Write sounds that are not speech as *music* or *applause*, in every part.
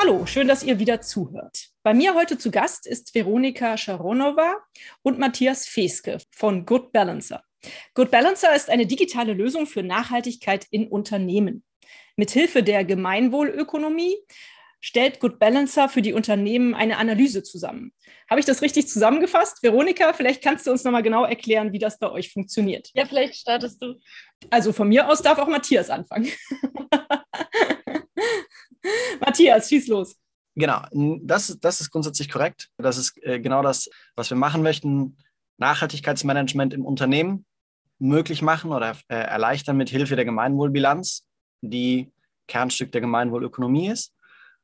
Hallo, schön, dass ihr wieder zuhört. Bei mir heute zu Gast ist Veronika Sharonova und Matthias Feske von Good Balancer. Good Balancer ist eine digitale Lösung für Nachhaltigkeit in Unternehmen. Mithilfe der Gemeinwohlökonomie stellt Good Balancer für die Unternehmen eine Analyse zusammen. Habe ich das richtig zusammengefasst? Veronika, vielleicht kannst du uns nochmal genau erklären, wie das bei euch funktioniert. Ja, vielleicht startest du. Also von mir aus darf auch Matthias anfangen. *laughs* *laughs* Matthias, schieß los. Genau, das, das ist grundsätzlich korrekt. Das ist äh, genau das, was wir machen möchten. Nachhaltigkeitsmanagement im Unternehmen möglich machen oder äh, erleichtern mit Hilfe der Gemeinwohlbilanz, die Kernstück der Gemeinwohlökonomie ist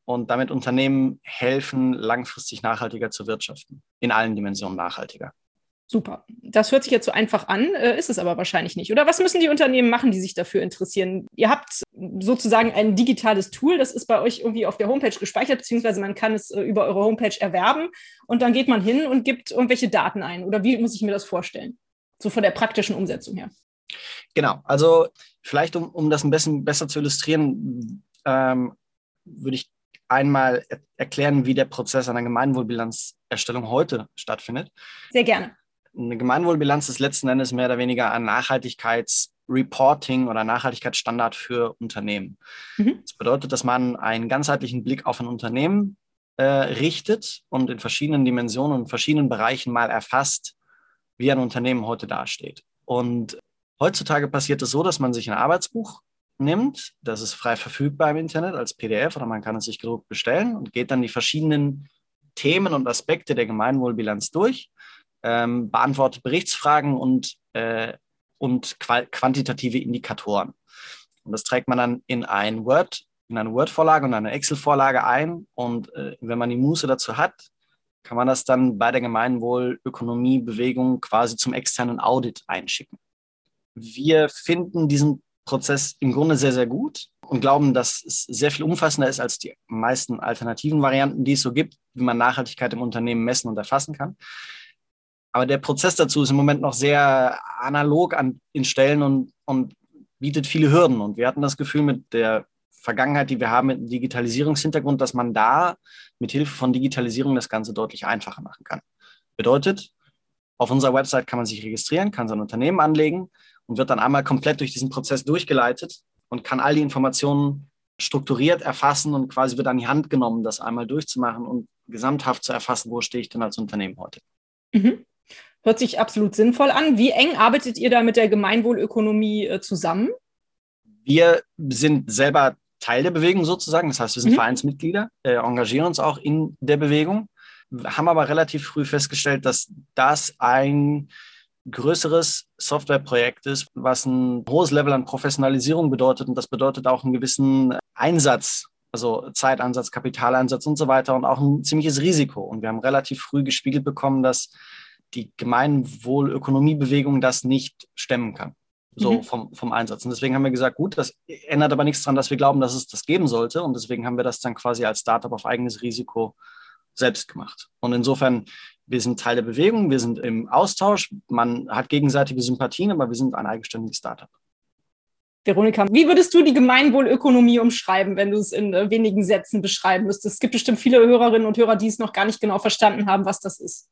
und damit Unternehmen helfen, langfristig nachhaltiger zu wirtschaften, in allen Dimensionen nachhaltiger. Super. Das hört sich jetzt so einfach an, äh, ist es aber wahrscheinlich nicht. Oder was müssen die Unternehmen machen, die sich dafür interessieren? Ihr habt sozusagen ein digitales Tool, das ist bei euch irgendwie auf der Homepage gespeichert, beziehungsweise man kann es äh, über eure Homepage erwerben und dann geht man hin und gibt irgendwelche Daten ein. Oder wie muss ich mir das vorstellen? So von der praktischen Umsetzung her. Genau, also vielleicht um, um das ein bisschen besser zu illustrieren, ähm, würde ich einmal er erklären, wie der Prozess einer Gemeinwohlbilanzerstellung heute stattfindet. Sehr gerne. Eine Gemeinwohlbilanz ist letzten Endes mehr oder weniger ein Nachhaltigkeitsreporting oder Nachhaltigkeitsstandard für Unternehmen. Mhm. Das bedeutet, dass man einen ganzheitlichen Blick auf ein Unternehmen äh, richtet und in verschiedenen Dimensionen und verschiedenen Bereichen mal erfasst, wie ein Unternehmen heute dasteht. Und heutzutage passiert es so, dass man sich ein Arbeitsbuch nimmt, das ist frei verfügbar im Internet als PDF oder man kann es sich gedruckt bestellen und geht dann die verschiedenen Themen und Aspekte der Gemeinwohlbilanz durch ähm, beantwortet Berichtsfragen und, äh, und quantitative Indikatoren. Und das trägt man dann in ein Word, in eine Word-Vorlage und eine Excel-Vorlage ein. Und äh, wenn man die Muße dazu hat, kann man das dann bei der Gemeinwohlökonomie-Bewegung quasi zum externen Audit einschicken. Wir finden diesen Prozess im Grunde sehr, sehr gut und glauben, dass es sehr viel umfassender ist als die meisten alternativen Varianten, die es so gibt, wie man Nachhaltigkeit im Unternehmen messen und erfassen kann. Aber der Prozess dazu ist im Moment noch sehr analog an, in Stellen und, und bietet viele Hürden. Und wir hatten das Gefühl mit der Vergangenheit, die wir haben mit dem Digitalisierungshintergrund, dass man da mit Hilfe von Digitalisierung das Ganze deutlich einfacher machen kann. Bedeutet, auf unserer Website kann man sich registrieren, kann sein Unternehmen anlegen und wird dann einmal komplett durch diesen Prozess durchgeleitet und kann all die Informationen strukturiert erfassen und quasi wird an die Hand genommen, das einmal durchzumachen und gesamthaft zu erfassen, wo stehe ich denn als Unternehmen heute. Mhm. Hört sich absolut sinnvoll an. Wie eng arbeitet ihr da mit der Gemeinwohlökonomie äh, zusammen? Wir sind selber Teil der Bewegung sozusagen. Das heißt, wir sind mhm. Vereinsmitglieder, äh, engagieren uns auch in der Bewegung, haben aber relativ früh festgestellt, dass das ein größeres Softwareprojekt ist, was ein hohes Level an Professionalisierung bedeutet. Und das bedeutet auch einen gewissen Einsatz, also Zeitansatz, Kapitaleinsatz und so weiter und auch ein ziemliches Risiko. Und wir haben relativ früh gespiegelt bekommen, dass die Gemeinwohlökonomiebewegung das nicht stemmen kann. So mhm. vom, vom Einsatz. Und deswegen haben wir gesagt, gut, das ändert aber nichts daran, dass wir glauben, dass es das geben sollte. Und deswegen haben wir das dann quasi als Startup auf eigenes Risiko selbst gemacht. Und insofern, wir sind Teil der Bewegung, wir sind im Austausch, man hat gegenseitige Sympathien, aber wir sind ein eigenständiges Startup. Veronika, wie würdest du die Gemeinwohlökonomie umschreiben, wenn du es in äh, wenigen Sätzen beschreiben müsstest? Es gibt bestimmt viele Hörerinnen und Hörer, die es noch gar nicht genau verstanden haben, was das ist.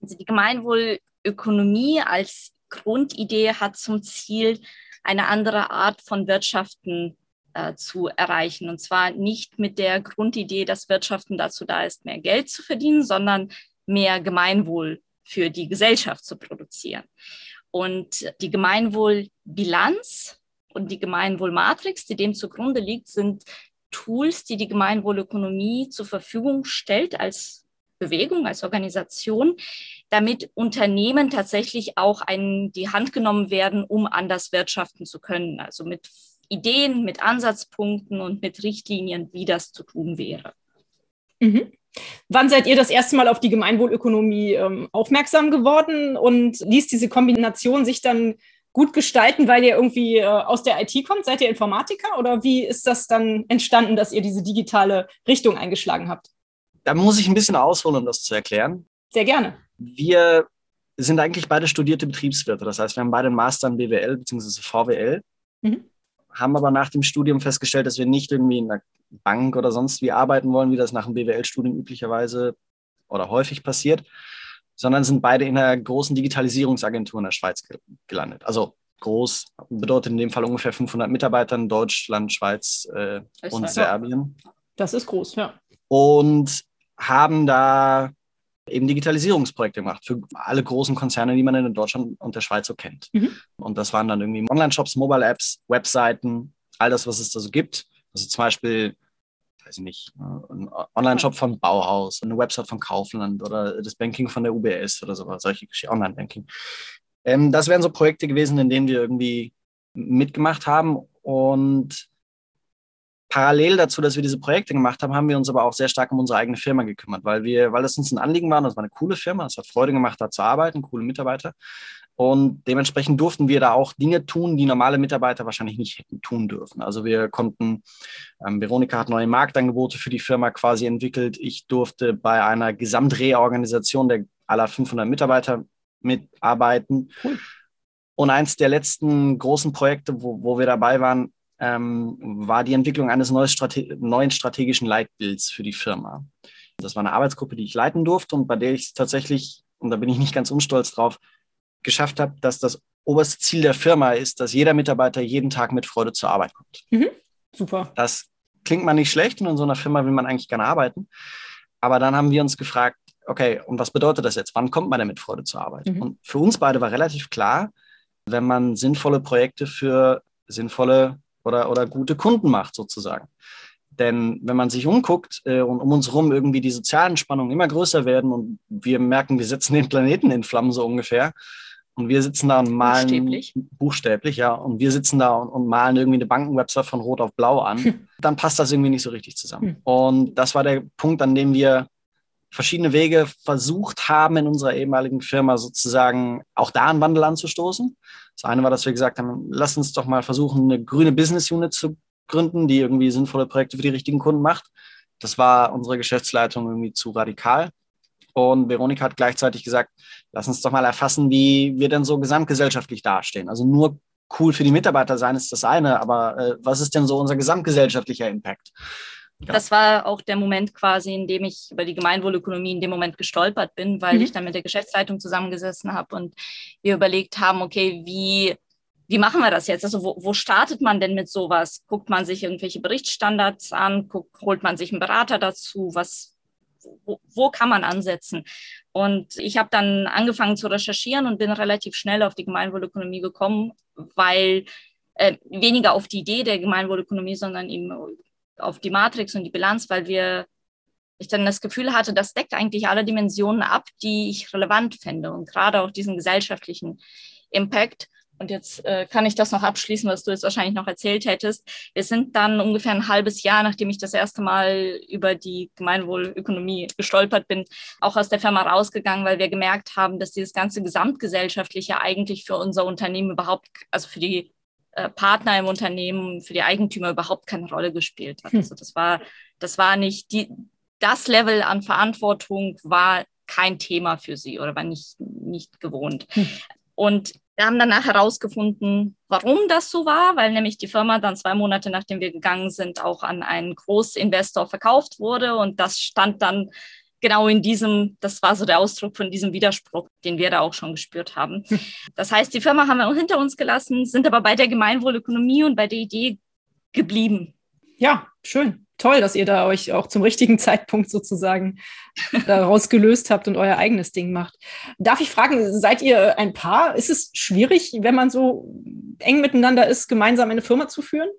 Also die Gemeinwohlökonomie als Grundidee hat zum Ziel, eine andere Art von Wirtschaften äh, zu erreichen. Und zwar nicht mit der Grundidee, dass Wirtschaften dazu da ist, mehr Geld zu verdienen, sondern mehr Gemeinwohl für die Gesellschaft zu produzieren. Und die Gemeinwohlbilanz und die Gemeinwohlmatrix, die dem zugrunde liegt, sind Tools, die die Gemeinwohlökonomie zur Verfügung stellt als Bewegung, als Organisation, damit Unternehmen tatsächlich auch in die Hand genommen werden, um anders wirtschaften zu können. Also mit Ideen, mit Ansatzpunkten und mit Richtlinien, wie das zu tun wäre. Mhm. Wann seid ihr das erste Mal auf die Gemeinwohlökonomie ähm, aufmerksam geworden und ließ diese Kombination sich dann gut gestalten, weil ihr irgendwie äh, aus der IT kommt? Seid ihr Informatiker oder wie ist das dann entstanden, dass ihr diese digitale Richtung eingeschlagen habt? Da muss ich ein bisschen ausholen, um das zu erklären. Sehr gerne. Wir sind eigentlich beide studierte Betriebswirte. Das heißt, wir haben beide einen Master in BWL bzw. VWL, mhm. haben aber nach dem Studium festgestellt, dass wir nicht irgendwie in einer Bank oder sonst wie arbeiten wollen, wie das nach dem BWL-Studium üblicherweise oder häufig passiert, sondern sind beide in einer großen Digitalisierungsagentur in der Schweiz gelandet. Also groß bedeutet in dem Fall ungefähr 500 Mitarbeiter in Deutschland, Schweiz äh, und Serbien. Das ist groß, ja. Und haben da eben Digitalisierungsprojekte gemacht für alle großen Konzerne, die man in Deutschland und der Schweiz so kennt. Mhm. Und das waren dann irgendwie Online-Shops, Mobile-Apps, Webseiten, all das, was es da so gibt. Also zum Beispiel, weiß ich nicht, ein Online-Shop von Bauhaus, eine Website von Kaufland oder das Banking von der UBS oder so, solche Geschichten, Online-Banking. Ähm, das wären so Projekte gewesen, in denen wir irgendwie mitgemacht haben und parallel dazu, dass wir diese Projekte gemacht haben, haben wir uns aber auch sehr stark um unsere eigene Firma gekümmert, weil wir, weil es uns ein Anliegen war, das war eine coole Firma, es hat Freude gemacht, da zu arbeiten, coole Mitarbeiter. Und dementsprechend durften wir da auch Dinge tun, die normale Mitarbeiter wahrscheinlich nicht hätten tun dürfen. Also wir konnten, ähm, Veronika hat neue Marktangebote für die Firma quasi entwickelt. Ich durfte bei einer Gesamtreorganisation der aller 500 Mitarbeiter mitarbeiten. Cool. Und eins der letzten großen Projekte, wo, wo wir dabei waren, ähm, war die Entwicklung eines Strate neuen strategischen Leitbilds für die Firma. Das war eine Arbeitsgruppe, die ich leiten durfte und bei der ich tatsächlich, und da bin ich nicht ganz unstolz drauf, geschafft habe, dass das oberste Ziel der Firma ist, dass jeder Mitarbeiter jeden Tag mit Freude zur Arbeit kommt. Mhm. Super. Das klingt mal nicht schlecht und in so einer Firma will man eigentlich gerne arbeiten. Aber dann haben wir uns gefragt, okay, und was bedeutet das jetzt? Wann kommt man denn mit Freude zur Arbeit? Mhm. Und für uns beide war relativ klar, wenn man sinnvolle Projekte für sinnvolle oder, oder gute Kunden macht, sozusagen. Denn wenn man sich umguckt äh, und um uns herum irgendwie die sozialen Spannungen immer größer werden und wir merken, wir setzen den Planeten in Flammen so ungefähr und wir sitzen da und malen buchstäblich, buchstäblich ja, und wir sitzen da und, und malen irgendwie eine Bankenwebsite von Rot auf Blau an, hm. dann passt das irgendwie nicht so richtig zusammen. Hm. Und das war der Punkt, an dem wir verschiedene Wege versucht haben, in unserer ehemaligen Firma sozusagen auch da einen Wandel anzustoßen. Das eine war, dass wir gesagt haben, lass uns doch mal versuchen, eine grüne Business Unit zu gründen, die irgendwie sinnvolle Projekte für die richtigen Kunden macht. Das war unsere Geschäftsleitung irgendwie zu radikal. Und Veronika hat gleichzeitig gesagt, lass uns doch mal erfassen, wie wir denn so gesamtgesellschaftlich dastehen. Also nur cool für die Mitarbeiter sein ist das eine, aber äh, was ist denn so unser gesamtgesellschaftlicher Impact? Ja. Das war auch der Moment quasi, in dem ich über die Gemeinwohlökonomie in dem Moment gestolpert bin, weil mhm. ich dann mit der Geschäftsleitung zusammengesessen habe und wir überlegt haben, okay, wie, wie machen wir das jetzt? Also wo, wo startet man denn mit sowas? Guckt man sich irgendwelche Berichtsstandards an? Guckt, holt man sich einen Berater dazu? Was, wo, wo kann man ansetzen? Und ich habe dann angefangen zu recherchieren und bin relativ schnell auf die Gemeinwohlökonomie gekommen, weil äh, weniger auf die Idee der Gemeinwohlökonomie, sondern eben auf die Matrix und die Bilanz, weil wir ich dann das Gefühl hatte, das deckt eigentlich alle Dimensionen ab, die ich relevant finde und gerade auch diesen gesellschaftlichen Impact. Und jetzt äh, kann ich das noch abschließen, was du jetzt wahrscheinlich noch erzählt hättest. Wir sind dann ungefähr ein halbes Jahr, nachdem ich das erste Mal über die Gemeinwohlökonomie gestolpert bin, auch aus der Firma rausgegangen, weil wir gemerkt haben, dass dieses ganze Gesamtgesellschaftliche eigentlich für unser Unternehmen überhaupt, also für die Partner im Unternehmen, für die Eigentümer überhaupt keine Rolle gespielt hat. Hm. Also das war, das war nicht die, das Level an Verantwortung war kein Thema für sie oder war nicht, nicht gewohnt. Hm. Und wir haben danach herausgefunden, warum das so war, weil nämlich die Firma dann zwei Monate nachdem wir gegangen sind, auch an einen Großinvestor verkauft wurde. Und das stand dann genau in diesem, das war so der Ausdruck von diesem Widerspruch, den wir da auch schon gespürt haben. Hm. Das heißt, die Firma haben wir hinter uns gelassen, sind aber bei der Gemeinwohlökonomie und bei der Idee geblieben. Ja, schön. Toll, dass ihr da euch auch zum richtigen Zeitpunkt sozusagen daraus gelöst habt und euer eigenes Ding macht. Darf ich fragen, seid ihr ein Paar? Ist es schwierig, wenn man so eng miteinander ist, gemeinsam eine Firma zu führen?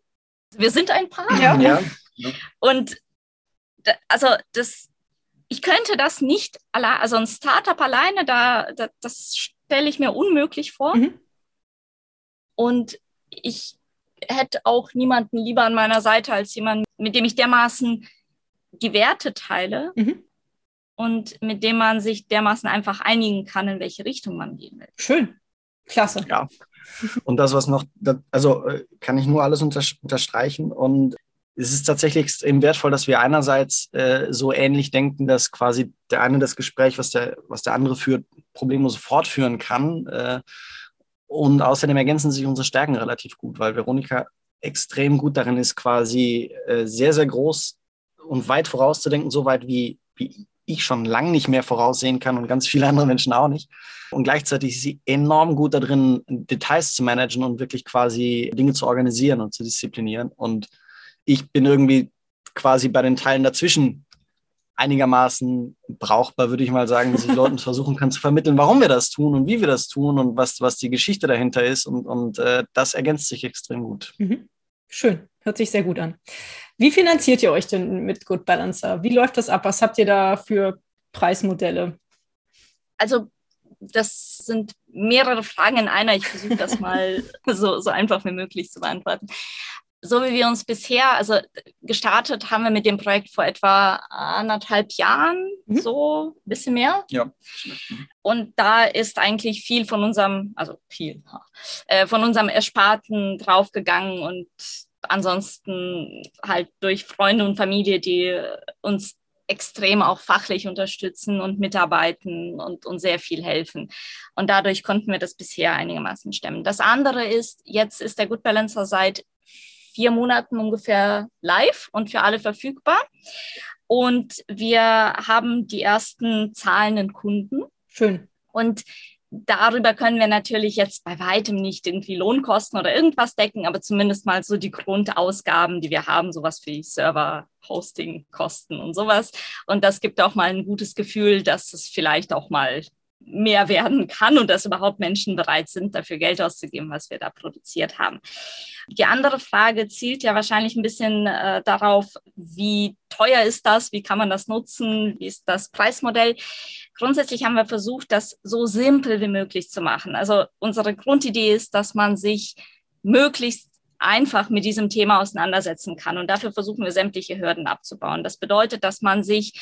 Wir sind ein Paar. Ja. ja. Und also das ich könnte das nicht allein, also ein Startup alleine, da, da das stelle ich mir unmöglich vor. Mhm. Und ich hätte auch niemanden lieber an meiner Seite als jemanden, mit dem ich dermaßen die Werte teile. Mhm. und mit dem man sich dermaßen einfach einigen kann, in welche Richtung man gehen will. Schön. Klasse. Ja. Und das, was noch, also äh, kann ich nur alles unterstreichen. Und es ist tatsächlich extrem wertvoll, dass wir einerseits äh, so ähnlich denken, dass quasi der eine das Gespräch, was der, was der andere führt, problemlos fortführen kann. Äh, und außerdem ergänzen sich unsere Stärken relativ gut, weil Veronika extrem gut darin ist, quasi äh, sehr, sehr groß und weit vorauszudenken, so weit wie, wie ich schon lange nicht mehr voraussehen kann und ganz viele andere Menschen auch nicht. Und gleichzeitig ist sie enorm gut darin, Details zu managen und wirklich quasi Dinge zu organisieren und zu disziplinieren. Und ich bin irgendwie quasi bei den Teilen dazwischen einigermaßen brauchbar, würde ich mal sagen, dass ich Leuten *laughs* versuchen kann zu vermitteln, warum wir das tun und wie wir das tun und was, was die Geschichte dahinter ist. Und, und äh, das ergänzt sich extrem gut. Mhm. Schön, hört sich sehr gut an. Wie finanziert ihr euch denn mit Good Balancer? Wie läuft das ab? Was habt ihr da für Preismodelle? Also das sind mehrere Fragen in einer. Ich versuche das mal *laughs* so, so einfach wie möglich zu beantworten so wie wir uns bisher, also gestartet haben wir mit dem Projekt vor etwa anderthalb Jahren, mhm. so ein bisschen mehr. Ja. Und da ist eigentlich viel von unserem, also viel, äh, von unserem Ersparten draufgegangen und ansonsten halt durch Freunde und Familie, die uns extrem auch fachlich unterstützen und mitarbeiten und, und sehr viel helfen. Und dadurch konnten wir das bisher einigermaßen stemmen. Das andere ist, jetzt ist der Good Balancer seit vier Monaten ungefähr live und für alle verfügbar. Und wir haben die ersten zahlenden Kunden. Schön. Und darüber können wir natürlich jetzt bei weitem nicht irgendwie Lohnkosten oder irgendwas decken, aber zumindest mal so die Grundausgaben, die wir haben, sowas wie Server, Hosting, Kosten und sowas. Und das gibt auch mal ein gutes Gefühl, dass es vielleicht auch mal mehr werden kann und dass überhaupt Menschen bereit sind, dafür Geld auszugeben, was wir da produziert haben. Die andere Frage zielt ja wahrscheinlich ein bisschen äh, darauf, wie teuer ist das, wie kann man das nutzen, wie ist das Preismodell. Grundsätzlich haben wir versucht, das so simpel wie möglich zu machen. Also unsere Grundidee ist, dass man sich möglichst einfach mit diesem Thema auseinandersetzen kann. Und dafür versuchen wir sämtliche Hürden abzubauen. Das bedeutet, dass man sich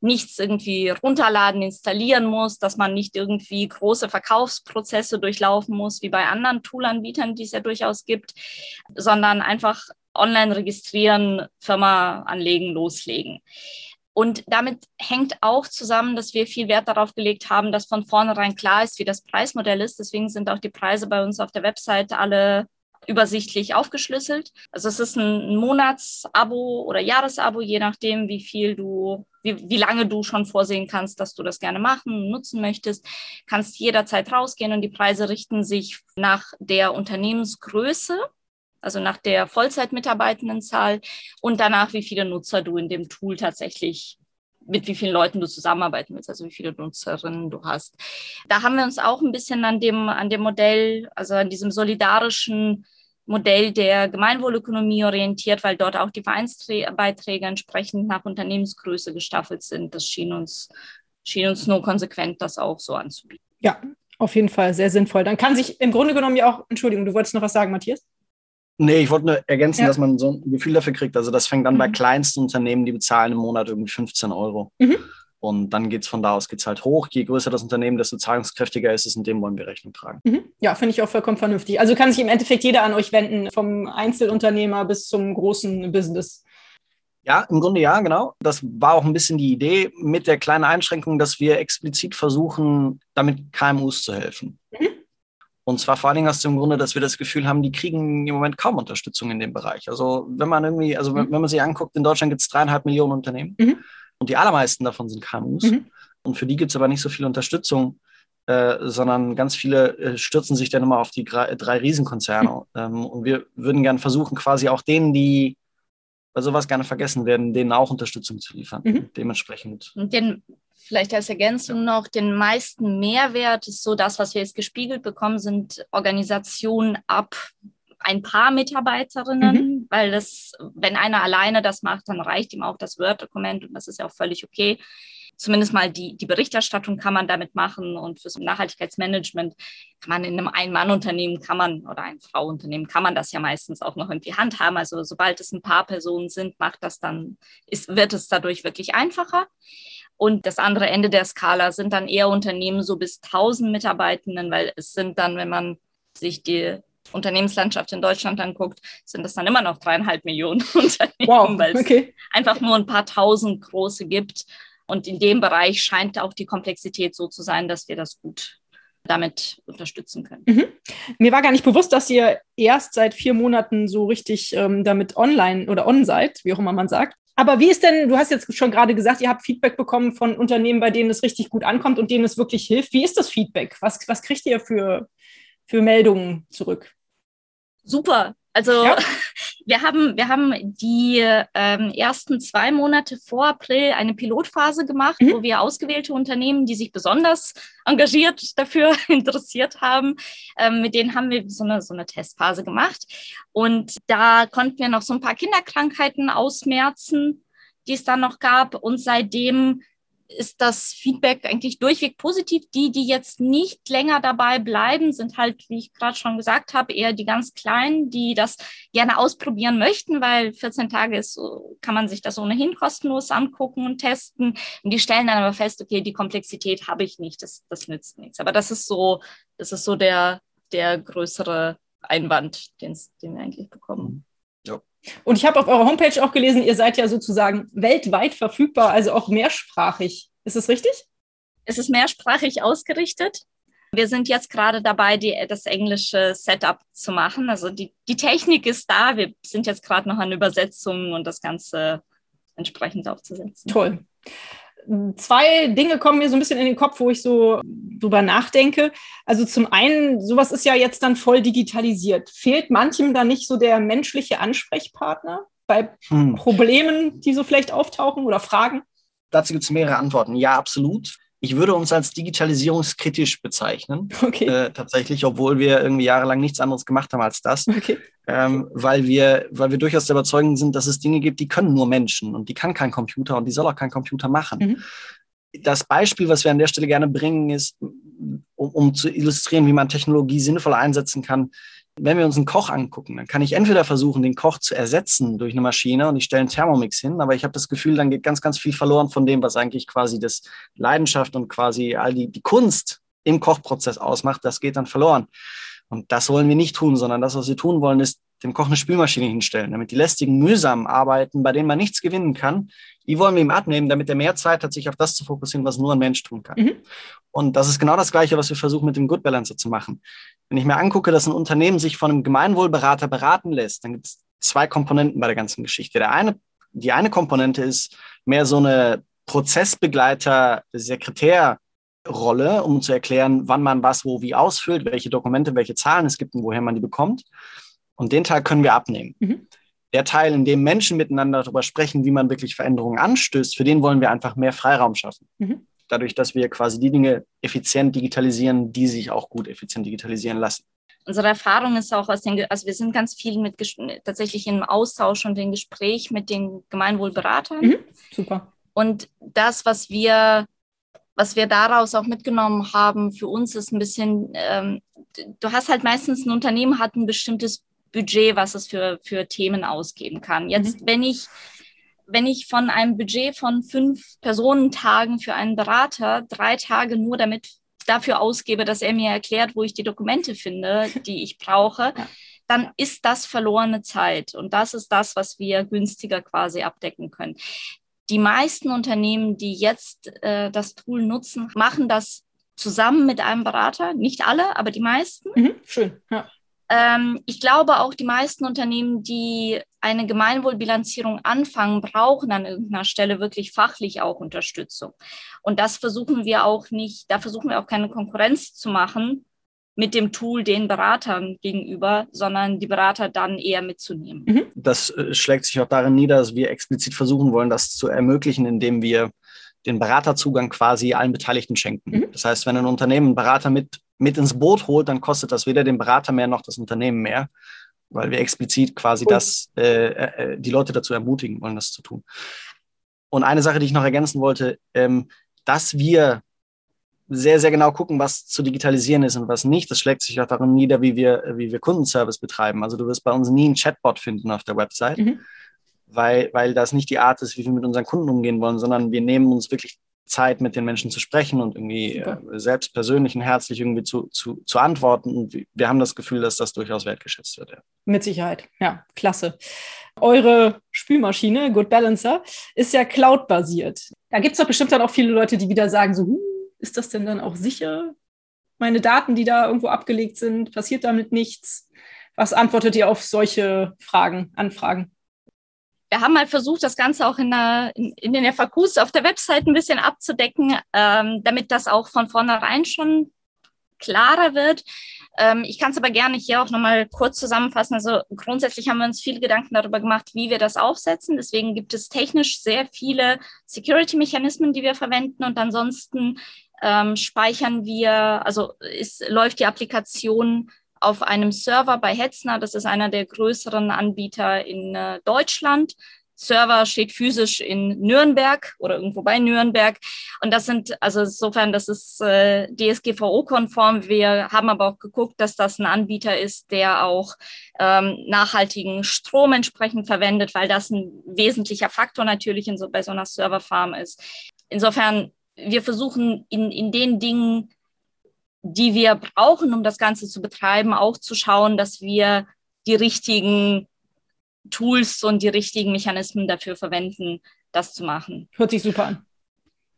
nichts irgendwie runterladen, installieren muss, dass man nicht irgendwie große Verkaufsprozesse durchlaufen muss, wie bei anderen Toolanbietern, die es ja durchaus gibt, sondern einfach online registrieren, Firma anlegen, loslegen. Und damit hängt auch zusammen, dass wir viel Wert darauf gelegt haben, dass von vornherein klar ist, wie das Preismodell ist. Deswegen sind auch die Preise bei uns auf der Webseite alle übersichtlich aufgeschlüsselt. Also es ist ein Monatsabo oder Jahresabo, je nachdem, wie viel du, wie, wie lange du schon vorsehen kannst, dass du das gerne machen, nutzen möchtest, kannst jederzeit rausgehen und die Preise richten sich nach der Unternehmensgröße, also nach der Vollzeitmitarbeitendenzahl und danach, wie viele Nutzer du in dem Tool tatsächlich mit wie vielen Leuten du zusammenarbeiten willst, also wie viele Nutzerinnen du hast. Da haben wir uns auch ein bisschen an dem, an dem Modell, also an diesem solidarischen Modell der Gemeinwohlökonomie orientiert, weil dort auch die Vereinsbeiträge entsprechend nach Unternehmensgröße gestaffelt sind. Das schien uns, schien uns nur konsequent, das auch so anzubieten. Ja, auf jeden Fall sehr sinnvoll. Dann kann sich im Grunde genommen ja auch, Entschuldigung, du wolltest noch was sagen, Matthias? Nee, ich wollte nur ergänzen, ja. dass man so ein Gefühl dafür kriegt. Also das fängt an mhm. bei kleinsten Unternehmen, die bezahlen im Monat irgendwie 15 Euro. Mhm. Und dann geht es von da aus geht's halt hoch. Je größer das Unternehmen, desto zahlungskräftiger ist es und dem wollen wir Rechnung tragen. Mhm. Ja, finde ich auch vollkommen vernünftig. Also kann sich im Endeffekt jeder an euch wenden, vom Einzelunternehmer bis zum großen Business. Ja, im Grunde ja, genau. Das war auch ein bisschen die Idee mit der kleinen Einschränkung, dass wir explizit versuchen, damit KMUs zu helfen. Mhm. Und zwar vor allen Dingen aus dem Grunde, dass wir das Gefühl haben, die kriegen im Moment kaum Unterstützung in dem Bereich. Also wenn man irgendwie, also mhm. wenn man sich anguckt, in Deutschland gibt es dreieinhalb Millionen Unternehmen. Mhm. Und die allermeisten davon sind KMUs. Mhm. Und für die gibt es aber nicht so viel Unterstützung, äh, sondern ganz viele äh, stürzen sich dann immer auf die drei, drei Riesenkonzerne. Mhm. Ähm, und wir würden gerne versuchen, quasi auch denen, die bei sowas gerne vergessen werden, denen auch Unterstützung zu liefern. Mhm. Dementsprechend. Und den, vielleicht als Ergänzung noch, den meisten Mehrwert ist so das, was wir jetzt gespiegelt bekommen, sind Organisationen ab ein paar Mitarbeiterinnen, mhm. weil das, wenn einer alleine das macht, dann reicht ihm auch das Word-Dokument und das ist ja auch völlig okay. Zumindest mal die, die Berichterstattung kann man damit machen und fürs Nachhaltigkeitsmanagement kann man in einem Ein-Mann-Unternehmen kann man oder ein Frau-Unternehmen kann man das ja meistens auch noch irgendwie handhaben. Also sobald es ein paar Personen sind, macht das dann, ist, wird es dadurch wirklich einfacher. Und das andere Ende der Skala sind dann eher Unternehmen so bis 1000 Mitarbeitenden, weil es sind dann, wenn man sich die Unternehmenslandschaft in Deutschland anguckt, sind das dann immer noch dreieinhalb Millionen *laughs* Unternehmen, wow, weil es okay. einfach nur ein paar tausend große gibt. Und in dem Bereich scheint auch die Komplexität so zu sein, dass wir das gut damit unterstützen können. Mhm. Mir war gar nicht bewusst, dass ihr erst seit vier Monaten so richtig ähm, damit online oder on seid, wie auch immer man sagt. Aber wie ist denn, du hast jetzt schon gerade gesagt, ihr habt Feedback bekommen von Unternehmen, bei denen es richtig gut ankommt und denen es wirklich hilft. Wie ist das Feedback? Was, was kriegt ihr für, für Meldungen zurück? Super. Also ja. *laughs* wir haben, wir haben die ähm, ersten zwei Monate vor April eine Pilotphase gemacht, mhm. wo wir ausgewählte Unternehmen, die sich besonders engagiert dafür *laughs* interessiert haben, ähm, mit denen haben wir so eine, so eine Testphase gemacht. Und da konnten wir noch so ein paar Kinderkrankheiten ausmerzen, die es dann noch gab. Und seitdem ist das Feedback eigentlich durchweg positiv. Die, die jetzt nicht länger dabei bleiben, sind halt, wie ich gerade schon gesagt habe, eher die ganz Kleinen, die das gerne ausprobieren möchten, weil 14 Tage ist, kann man sich das ohnehin kostenlos angucken und testen. Und die stellen dann aber fest, okay, die Komplexität habe ich nicht, das, das nützt nichts. Aber das ist so, das ist so der, der größere Einwand, den wir eigentlich bekommen. Ja. Und ich habe auf eurer Homepage auch gelesen, ihr seid ja sozusagen weltweit verfügbar, also auch mehrsprachig. Ist das richtig? Es ist mehrsprachig ausgerichtet. Wir sind jetzt gerade dabei, die, das englische Setup zu machen. Also die, die Technik ist da. Wir sind jetzt gerade noch an Übersetzungen und das Ganze entsprechend aufzusetzen. Toll zwei Dinge kommen mir so ein bisschen in den Kopf, wo ich so drüber nachdenke. Also zum einen, sowas ist ja jetzt dann voll digitalisiert. Fehlt manchem da nicht so der menschliche Ansprechpartner bei hm. Problemen, die so vielleicht auftauchen oder Fragen? Dazu gibt es mehrere Antworten. Ja, absolut. Ich würde uns als digitalisierungskritisch bezeichnen. *laughs* Okay. Äh, tatsächlich, obwohl wir irgendwie jahrelang nichts anderes gemacht haben als das. Okay. Ähm, weil, wir, weil wir durchaus der Überzeugung sind, dass es Dinge gibt, die können nur Menschen und die kann kein Computer und die soll auch kein Computer machen. Mhm. Das Beispiel, was wir an der Stelle gerne bringen, ist, um, um zu illustrieren, wie man Technologie sinnvoll einsetzen kann, wenn wir uns einen Koch angucken, dann kann ich entweder versuchen, den Koch zu ersetzen durch eine Maschine und ich stelle einen Thermomix hin, aber ich habe das Gefühl, dann geht ganz, ganz viel verloren von dem, was eigentlich quasi das Leidenschaft und quasi all die, die Kunst im Kochprozess ausmacht, das geht dann verloren. Und das wollen wir nicht tun, sondern das, was wir tun wollen, ist dem Koch eine Spülmaschine hinstellen, damit die lästigen, mühsamen Arbeiten, bei denen man nichts gewinnen kann, die wollen wir ihm abnehmen, damit er mehr Zeit hat, sich auf das zu fokussieren, was nur ein Mensch tun kann. Mhm. Und das ist genau das Gleiche, was wir versuchen mit dem Good Balancer zu machen. Wenn ich mir angucke, dass ein Unternehmen sich von einem Gemeinwohlberater beraten lässt, dann gibt es zwei Komponenten bei der ganzen Geschichte. Der eine, die eine Komponente ist mehr so eine Prozessbegleiter, Sekretär, Rolle, um zu erklären, wann man was wo wie ausfüllt, welche Dokumente, welche Zahlen es gibt und woher man die bekommt. Und den Teil können wir abnehmen. Mhm. Der Teil, in dem Menschen miteinander darüber sprechen, wie man wirklich Veränderungen anstößt, für den wollen wir einfach mehr Freiraum schaffen. Mhm. Dadurch, dass wir quasi die Dinge effizient digitalisieren, die sich auch gut effizient digitalisieren lassen. Unsere Erfahrung ist auch aus den, also wir sind ganz viel mit tatsächlich im Austausch und im Gespräch mit den Gemeinwohlberatern. Mhm. Super. Und das, was wir was wir daraus auch mitgenommen haben für uns ist ein bisschen, ähm, du hast halt meistens ein Unternehmen hat ein bestimmtes Budget, was es für, für Themen ausgeben kann. Jetzt, mhm. wenn ich wenn ich von einem Budget von fünf Personentagen für einen Berater drei Tage nur damit dafür ausgebe, dass er mir erklärt, wo ich die Dokumente finde, die ich brauche, *laughs* ja. dann ist das verlorene Zeit. Und das ist das, was wir günstiger quasi abdecken können. Die meisten Unternehmen, die jetzt äh, das Tool nutzen, machen das zusammen mit einem Berater. Nicht alle, aber die meisten. Mhm, schön. Ja. Ähm, ich glaube auch, die meisten Unternehmen, die eine Gemeinwohlbilanzierung anfangen, brauchen an irgendeiner Stelle wirklich fachlich auch Unterstützung. Und das versuchen wir auch nicht, da versuchen wir auch keine Konkurrenz zu machen mit dem Tool den Beratern gegenüber, sondern die Berater dann eher mitzunehmen. Mhm. Das äh, schlägt sich auch darin nieder, dass wir explizit versuchen wollen, das zu ermöglichen, indem wir den Beraterzugang quasi allen Beteiligten schenken. Mhm. Das heißt, wenn ein Unternehmen einen Berater mit, mit ins Boot holt, dann kostet das weder den Berater mehr noch das Unternehmen mehr, weil wir explizit quasi cool. das, äh, äh, die Leute dazu ermutigen wollen, das zu tun. Und eine Sache, die ich noch ergänzen wollte, ähm, dass wir sehr, sehr genau gucken, was zu digitalisieren ist und was nicht. Das schlägt sich auch darin nieder, wie wir, wie wir Kundenservice betreiben. Also du wirst bei uns nie einen Chatbot finden auf der Website, mhm. Weil, weil das nicht die Art ist, wie wir mit unseren Kunden umgehen wollen, sondern wir nehmen uns wirklich Zeit, mit den Menschen zu sprechen und irgendwie äh, selbst persönlich und herzlich irgendwie zu, zu, zu antworten. Und wir haben das Gefühl, dass das durchaus wertgeschätzt wird. Ja. Mit Sicherheit, ja, klasse. Eure Spülmaschine, Good Balancer, ist ja cloud-basiert. Da gibt es doch bestimmt dann auch viele Leute, die wieder sagen, so, hm, ist das denn dann auch sicher? Meine Daten, die da irgendwo abgelegt sind, passiert damit nichts? Was antwortet ihr auf solche Fragen, Anfragen? Wir haben mal versucht, das Ganze auch in, der, in, in den FAQs auf der Website ein bisschen abzudecken, ähm, damit das auch von vornherein schon klarer wird. Ähm, ich kann es aber gerne hier auch nochmal kurz zusammenfassen. Also grundsätzlich haben wir uns viele Gedanken darüber gemacht, wie wir das aufsetzen. Deswegen gibt es technisch sehr viele Security-Mechanismen, die wir verwenden und ansonsten ähm, speichern wir, also ist, läuft die Applikation auf einem Server bei Hetzner. Das ist einer der größeren Anbieter in äh, Deutschland. Server steht physisch in Nürnberg oder irgendwo bei Nürnberg. Und das sind, also insofern, das ist äh, DSGVO-konform. Wir haben aber auch geguckt, dass das ein Anbieter ist, der auch ähm, nachhaltigen Strom entsprechend verwendet, weil das ein wesentlicher Faktor natürlich in so, bei so einer Serverfarm ist. Insofern, wir versuchen in, in den Dingen, die wir brauchen, um das Ganze zu betreiben, auch zu schauen, dass wir die richtigen Tools und die richtigen Mechanismen dafür verwenden, das zu machen. Hört sich super an.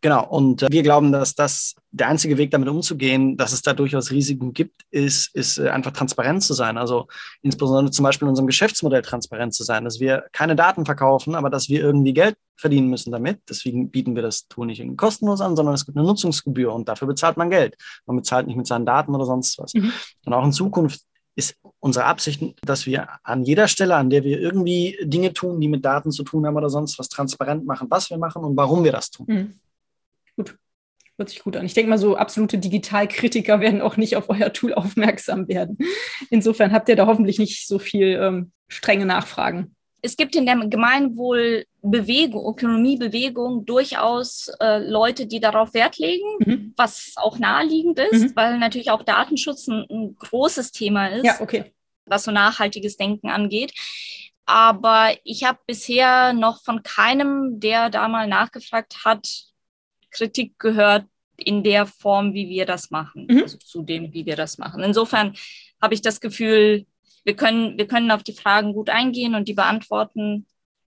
Genau, und äh, wir glauben, dass das der einzige Weg, damit umzugehen, dass es da durchaus Risiken gibt, ist, ist äh, einfach transparent zu sein. Also insbesondere zum Beispiel in unserem Geschäftsmodell transparent zu sein, dass wir keine Daten verkaufen, aber dass wir irgendwie Geld verdienen müssen damit. Deswegen bieten wir das Tool nicht kostenlos an, sondern es gibt eine Nutzungsgebühr und dafür bezahlt man Geld. Man bezahlt nicht mit seinen Daten oder sonst was. Mhm. Und auch in Zukunft ist unsere Absicht, dass wir an jeder Stelle, an der wir irgendwie Dinge tun, die mit Daten zu tun haben oder sonst was, transparent machen, was wir machen und warum wir das tun. Mhm. Hört sich gut an. Ich denke mal, so absolute Digitalkritiker *laughs* werden auch nicht auf euer Tool aufmerksam werden. Insofern habt ihr da hoffentlich nicht so viel ähm, strenge Nachfragen. Es gibt in der Gemeinwohlbewegung, Ökonomiebewegung durchaus äh, Leute, die darauf Wert legen, mhm. was auch naheliegend ist, mhm. weil natürlich auch Datenschutz ein, ein großes Thema ist, ja, okay. was so nachhaltiges Denken angeht aber ich habe bisher noch von keinem, der da mal nachgefragt hat, Kritik gehört in der Form, wie wir das machen, mhm. also zu dem, wie wir das machen. Insofern habe ich das Gefühl, wir können, wir können auf die Fragen gut eingehen und die beantworten.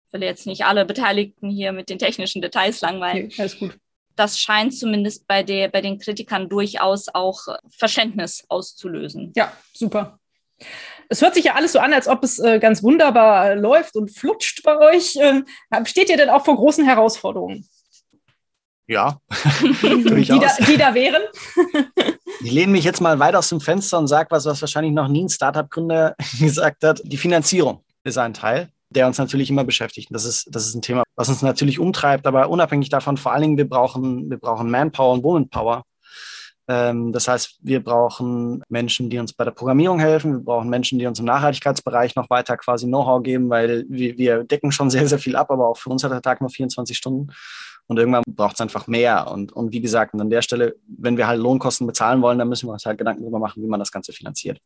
Ich will jetzt nicht alle Beteiligten hier mit den technischen Details langweilen. Okay, alles gut. Das scheint zumindest bei, der, bei den Kritikern durchaus auch Verständnis auszulösen. Ja, super. Es hört sich ja alles so an, als ob es äh, ganz wunderbar läuft und flutscht bei euch. Ähm, steht ihr denn auch vor großen Herausforderungen? Ja, *laughs* die, da, die da wären. *laughs* ich lehne mich jetzt mal weit aus dem Fenster und sage was, was wahrscheinlich noch nie ein Startup-Gründer *laughs* gesagt hat. Die Finanzierung ist ein Teil, der uns natürlich immer beschäftigt. Das ist, das ist ein Thema, was uns natürlich umtreibt, aber unabhängig davon, vor allen Dingen, wir brauchen, wir brauchen Manpower und Womanpower. Ähm, das heißt, wir brauchen Menschen, die uns bei der Programmierung helfen. Wir brauchen Menschen, die uns im Nachhaltigkeitsbereich noch weiter quasi Know-how geben, weil wir, wir decken schon sehr, sehr viel ab, aber auch für uns hat der Tag nur 24 Stunden. Und irgendwann braucht es einfach mehr. Und, und wie gesagt, an der Stelle, wenn wir halt Lohnkosten bezahlen wollen, dann müssen wir uns halt Gedanken darüber machen, wie man das Ganze finanziert.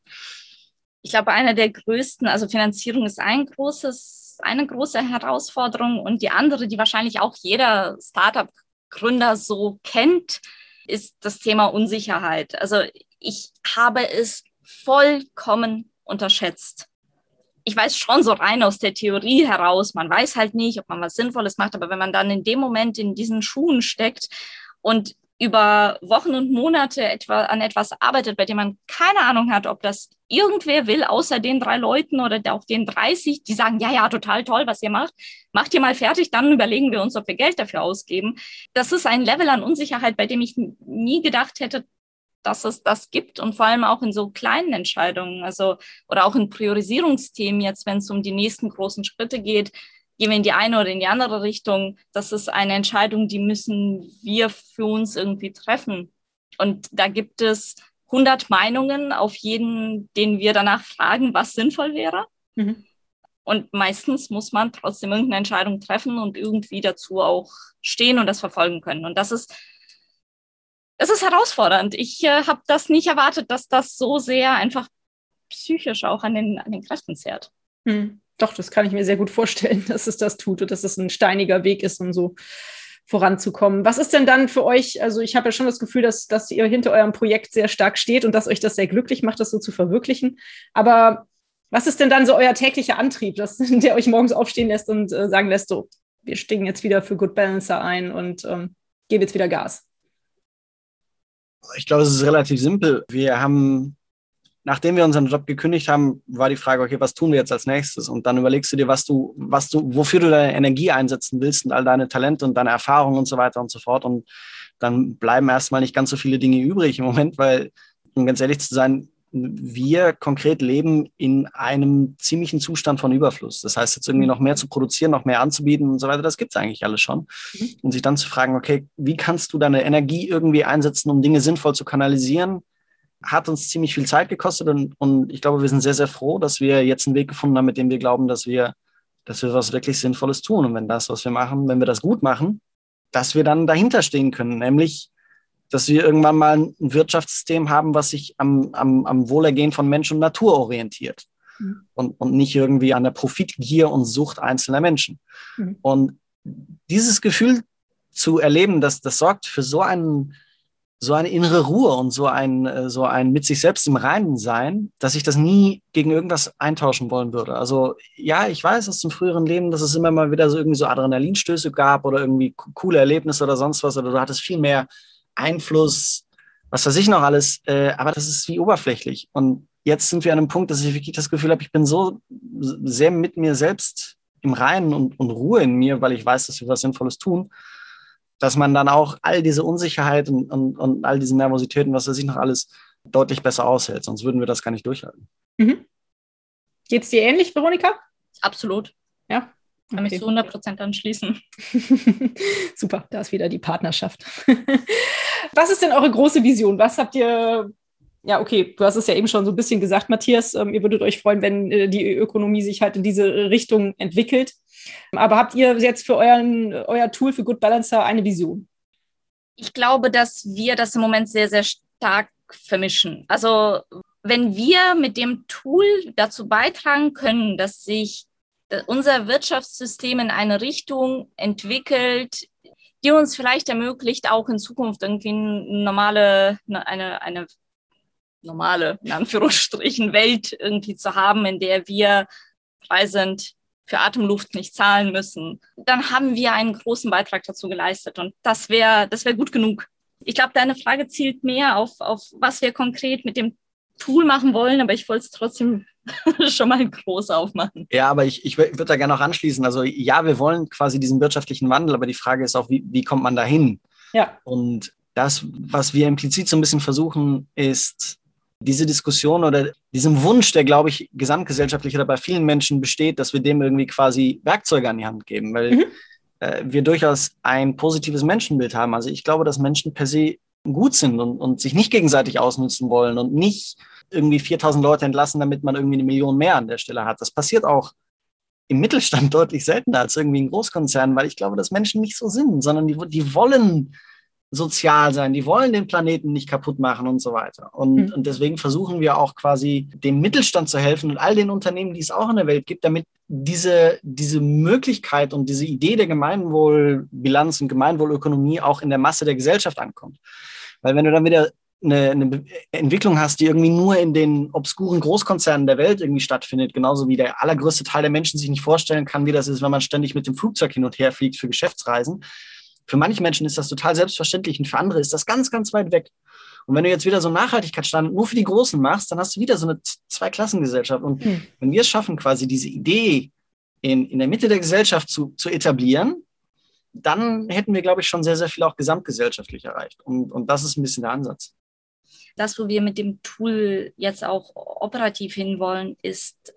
Ich glaube, einer der größten, also Finanzierung ist ein großes, eine große Herausforderung. Und die andere, die wahrscheinlich auch jeder Startup-Gründer so kennt, ist das Thema Unsicherheit. Also ich habe es vollkommen unterschätzt ich weiß schon so rein aus der Theorie heraus, man weiß halt nicht, ob man was Sinnvolles macht, aber wenn man dann in dem Moment in diesen Schuhen steckt und über Wochen und Monate etwa an etwas arbeitet, bei dem man keine Ahnung hat, ob das irgendwer will, außer den drei Leuten oder auch den 30, die sagen, ja, ja, total toll, was ihr macht. Macht ihr mal fertig, dann überlegen wir uns, ob wir Geld dafür ausgeben. Das ist ein Level an Unsicherheit, bei dem ich nie gedacht hätte, dass es das gibt und vor allem auch in so kleinen Entscheidungen, also oder auch in Priorisierungsthemen jetzt, wenn es um die nächsten großen Schritte geht, gehen wir in die eine oder in die andere Richtung. Das ist eine Entscheidung, die müssen wir für uns irgendwie treffen. Und da gibt es 100 Meinungen auf jeden, den wir danach fragen, was sinnvoll wäre. Mhm. Und meistens muss man trotzdem irgendeine Entscheidung treffen und irgendwie dazu auch stehen und das verfolgen können. Und das ist es ist herausfordernd. Ich äh, habe das nicht erwartet, dass das so sehr einfach psychisch auch an den, an den Kräften zehrt. Hm. Doch, das kann ich mir sehr gut vorstellen, *laughs* dass es das tut und dass es ein steiniger Weg ist und so. voranzukommen. Was ist denn dann für euch, also ich habe ja schon das Gefühl, dass, dass ihr hinter eurem Projekt sehr stark steht und dass euch das sehr glücklich macht, das so zu verwirklichen. Aber was ist denn dann so euer täglicher Antrieb, dass, *laughs* der euch morgens aufstehen lässt und äh, sagen lässt, so, wir stehen jetzt wieder für Good Balancer ein und ähm, geben jetzt wieder Gas? Ich glaube, es ist relativ simpel. Wir haben nachdem wir unseren Job gekündigt haben, war die Frage, okay, was tun wir jetzt als nächstes? Und dann überlegst du dir, was du, was du, wofür du deine Energie einsetzen willst und all deine Talente und deine Erfahrungen und so weiter und so fort. Und dann bleiben erstmal nicht ganz so viele Dinge übrig im Moment, weil, um ganz ehrlich zu sein, wir konkret leben in einem ziemlichen Zustand von Überfluss. Das heißt, jetzt irgendwie noch mehr zu produzieren, noch mehr anzubieten und so weiter, das gibt es eigentlich alles schon. Mhm. Und sich dann zu fragen, okay, wie kannst du deine Energie irgendwie einsetzen, um Dinge sinnvoll zu kanalisieren? hat uns ziemlich viel Zeit gekostet und, und ich glaube, wir sind sehr, sehr froh, dass wir jetzt einen Weg gefunden haben, mit dem wir glauben, dass wir, dass wir was wirklich Sinnvolles tun. Und wenn das, was wir machen, wenn wir das gut machen, dass wir dann dahinter stehen können, nämlich, dass wir irgendwann mal ein Wirtschaftssystem haben, was sich am, am, am Wohlergehen von Mensch und Natur orientiert mhm. und, und nicht irgendwie an der Profitgier und Sucht einzelner Menschen. Mhm. Und dieses Gefühl zu erleben, dass das sorgt für so einen so eine innere Ruhe und so ein, äh, so ein mit sich selbst im Reinen sein, dass ich das nie gegen irgendwas eintauschen wollen würde. Also ja, ich weiß aus dem früheren Leben, dass es immer mal wieder so irgendwie so Adrenalinstöße gab oder irgendwie coole Erlebnisse oder sonst was oder du hattest viel mehr Einfluss, was weiß ich noch alles, äh, aber das ist wie oberflächlich. Und jetzt sind wir an einem Punkt, dass ich wirklich das Gefühl habe, ich bin so sehr mit mir selbst im Reinen und, und Ruhe in mir, weil ich weiß, dass wir was Sinnvolles tun dass man dann auch all diese Unsicherheit und, und, und all diese Nervositäten, was weiß ich noch alles, deutlich besser aushält. Sonst würden wir das gar nicht durchhalten. Mhm. Geht es dir ähnlich, Veronika? Absolut. Ja. Kann okay. mich zu 100 Prozent anschließen. *laughs* Super, da ist wieder die Partnerschaft. *laughs* Was ist denn eure große Vision? Was habt ihr ja, okay, du hast es ja eben schon so ein bisschen gesagt, Matthias. Ähm, ihr würdet euch freuen, wenn äh, die Ökonomie sich halt in diese Richtung entwickelt. Aber habt ihr jetzt für euren, euer Tool für Good Balancer eine Vision? Ich glaube, dass wir das im Moment sehr, sehr stark vermischen. Also wenn wir mit dem Tool dazu beitragen können, dass sich unser Wirtschaftssystem in eine Richtung entwickelt, die uns vielleicht ermöglicht, auch in Zukunft irgendwie eine normale, eine, eine normale, in Anführungsstrichen, Welt irgendwie zu haben, in der wir frei sind, für Atemluft nicht zahlen müssen, dann haben wir einen großen Beitrag dazu geleistet. Und das wäre das wäre gut genug. Ich glaube, deine Frage zielt mehr auf, auf, was wir konkret mit dem Tool machen wollen, aber ich wollte es trotzdem *laughs* schon mal groß aufmachen. Ja, aber ich, ich würde da gerne noch anschließen. Also ja, wir wollen quasi diesen wirtschaftlichen Wandel, aber die Frage ist auch, wie, wie kommt man dahin? Ja. Und das, was wir implizit so ein bisschen versuchen, ist diese Diskussion oder diesem Wunsch, der, glaube ich, gesamtgesellschaftlich oder bei vielen Menschen besteht, dass wir dem irgendwie quasi Werkzeuge an die Hand geben, weil mhm. äh, wir durchaus ein positives Menschenbild haben. Also ich glaube, dass Menschen per se gut sind und, und sich nicht gegenseitig ausnutzen wollen und nicht irgendwie 4000 Leute entlassen, damit man irgendwie eine Million mehr an der Stelle hat. Das passiert auch im Mittelstand *laughs* deutlich seltener als irgendwie in Großkonzernen, weil ich glaube, dass Menschen nicht so sind, sondern die, die wollen sozial sein, die wollen den Planeten nicht kaputt machen und so weiter. Und, mhm. und deswegen versuchen wir auch quasi dem Mittelstand zu helfen und all den Unternehmen, die es auch in der Welt gibt, damit diese, diese Möglichkeit und diese Idee der Gemeinwohlbilanz und Gemeinwohlökonomie auch in der Masse der Gesellschaft ankommt. Weil wenn du dann wieder eine, eine, Entwicklung hast, die irgendwie nur in den obskuren Großkonzernen der Welt irgendwie stattfindet, genauso wie der allergrößte Teil der Menschen sich nicht vorstellen kann, wie das ist, wenn man ständig mit dem Flugzeug hin und her fliegt für Geschäftsreisen, für manche Menschen ist das total selbstverständlich und für andere ist das ganz, ganz weit weg. Und wenn du jetzt wieder so einen Nachhaltigkeitsstandard nur für die Großen machst, dann hast du wieder so eine Zweiklassengesellschaft. Und mhm. wenn wir es schaffen, quasi diese Idee in, in der Mitte der Gesellschaft zu, zu etablieren, dann hätten wir, glaube ich, schon sehr, sehr viel auch gesamtgesellschaftlich erreicht. Und, und das ist ein bisschen der Ansatz. Das, wo wir mit dem Tool jetzt auch operativ hinwollen, ist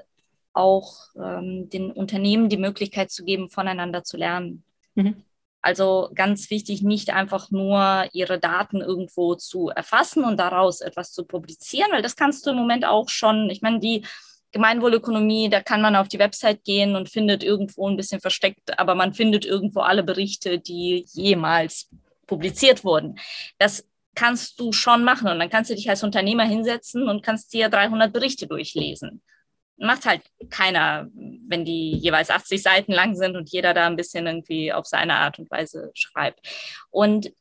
auch ähm, den Unternehmen die Möglichkeit zu geben, voneinander zu lernen. Mhm. Also ganz wichtig, nicht einfach nur ihre Daten irgendwo zu erfassen und daraus etwas zu publizieren, weil das kannst du im Moment auch schon. Ich meine, die Gemeinwohlökonomie, da kann man auf die Website gehen und findet irgendwo ein bisschen versteckt, aber man findet irgendwo alle Berichte, die jemals publiziert wurden. Das kannst du schon machen und dann kannst du dich als Unternehmer hinsetzen und kannst dir 300 Berichte durchlesen. macht halt keiner, wenn die jeweils 80 Seiten lang sind und jeder da ein bisschen irgendwie auf seine Art und Weise schreibt. Und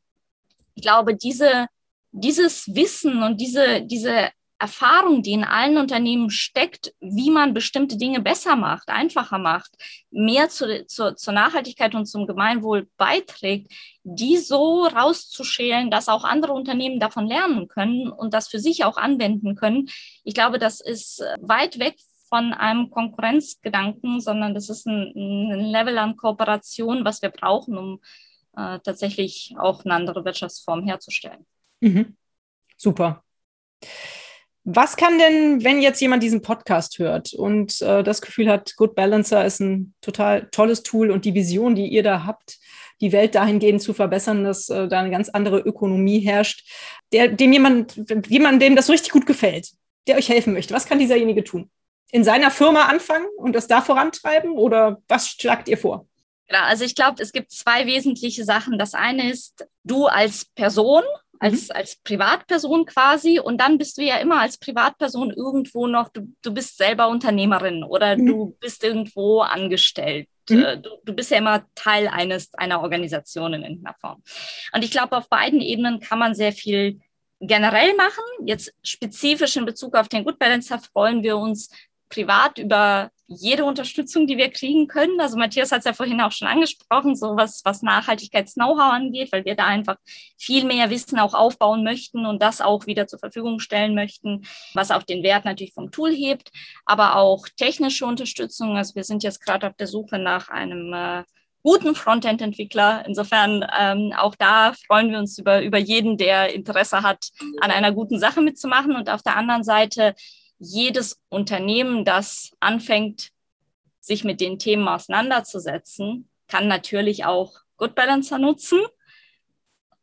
ich glaube, diese, dieses Wissen und diese, diese Erfahrung, die in allen Unternehmen steckt, wie man bestimmte Dinge besser macht, einfacher macht, mehr zu, zu, zur Nachhaltigkeit und zum Gemeinwohl beiträgt, die so rauszuschälen, dass auch andere Unternehmen davon lernen können und das für sich auch anwenden können. Ich glaube, das ist weit weg von einem Konkurrenzgedanken, sondern das ist ein, ein Level an Kooperation, was wir brauchen, um äh, tatsächlich auch eine andere Wirtschaftsform herzustellen. Mhm. Super. Was kann denn, wenn jetzt jemand diesen Podcast hört und äh, das Gefühl hat, Good Balancer ist ein total tolles Tool und die Vision, die ihr da habt, die Welt dahingehend zu verbessern, dass äh, da eine ganz andere Ökonomie herrscht, der, dem jemand, jemand, dem das richtig gut gefällt, der euch helfen möchte, was kann dieserjenige tun? In seiner Firma anfangen und das da vorantreiben oder was schlagt ihr vor? Genau, also ich glaube, es gibt zwei wesentliche Sachen. Das eine ist, du als Person als, mhm. als Privatperson quasi. Und dann bist du ja immer als Privatperson irgendwo noch, du, du bist selber Unternehmerin oder mhm. du bist irgendwo angestellt. Mhm. Äh, du, du, bist ja immer Teil eines, einer Organisation in irgendeiner Form. Und ich glaube, auf beiden Ebenen kann man sehr viel generell machen. Jetzt spezifisch in Bezug auf den Good Balancer freuen wir uns privat über jede Unterstützung, die wir kriegen können. Also Matthias hat es ja vorhin auch schon angesprochen, so was, was Nachhaltigkeits-Know-how angeht, weil wir da einfach viel mehr Wissen auch aufbauen möchten und das auch wieder zur Verfügung stellen möchten, was auch den Wert natürlich vom Tool hebt, aber auch technische Unterstützung. Also wir sind jetzt gerade auf der Suche nach einem äh, guten Frontend-Entwickler. Insofern ähm, auch da freuen wir uns über, über jeden, der Interesse hat, an einer guten Sache mitzumachen. Und auf der anderen Seite jedes Unternehmen, das anfängt, sich mit den Themen auseinanderzusetzen, kann natürlich auch Good Balancer nutzen.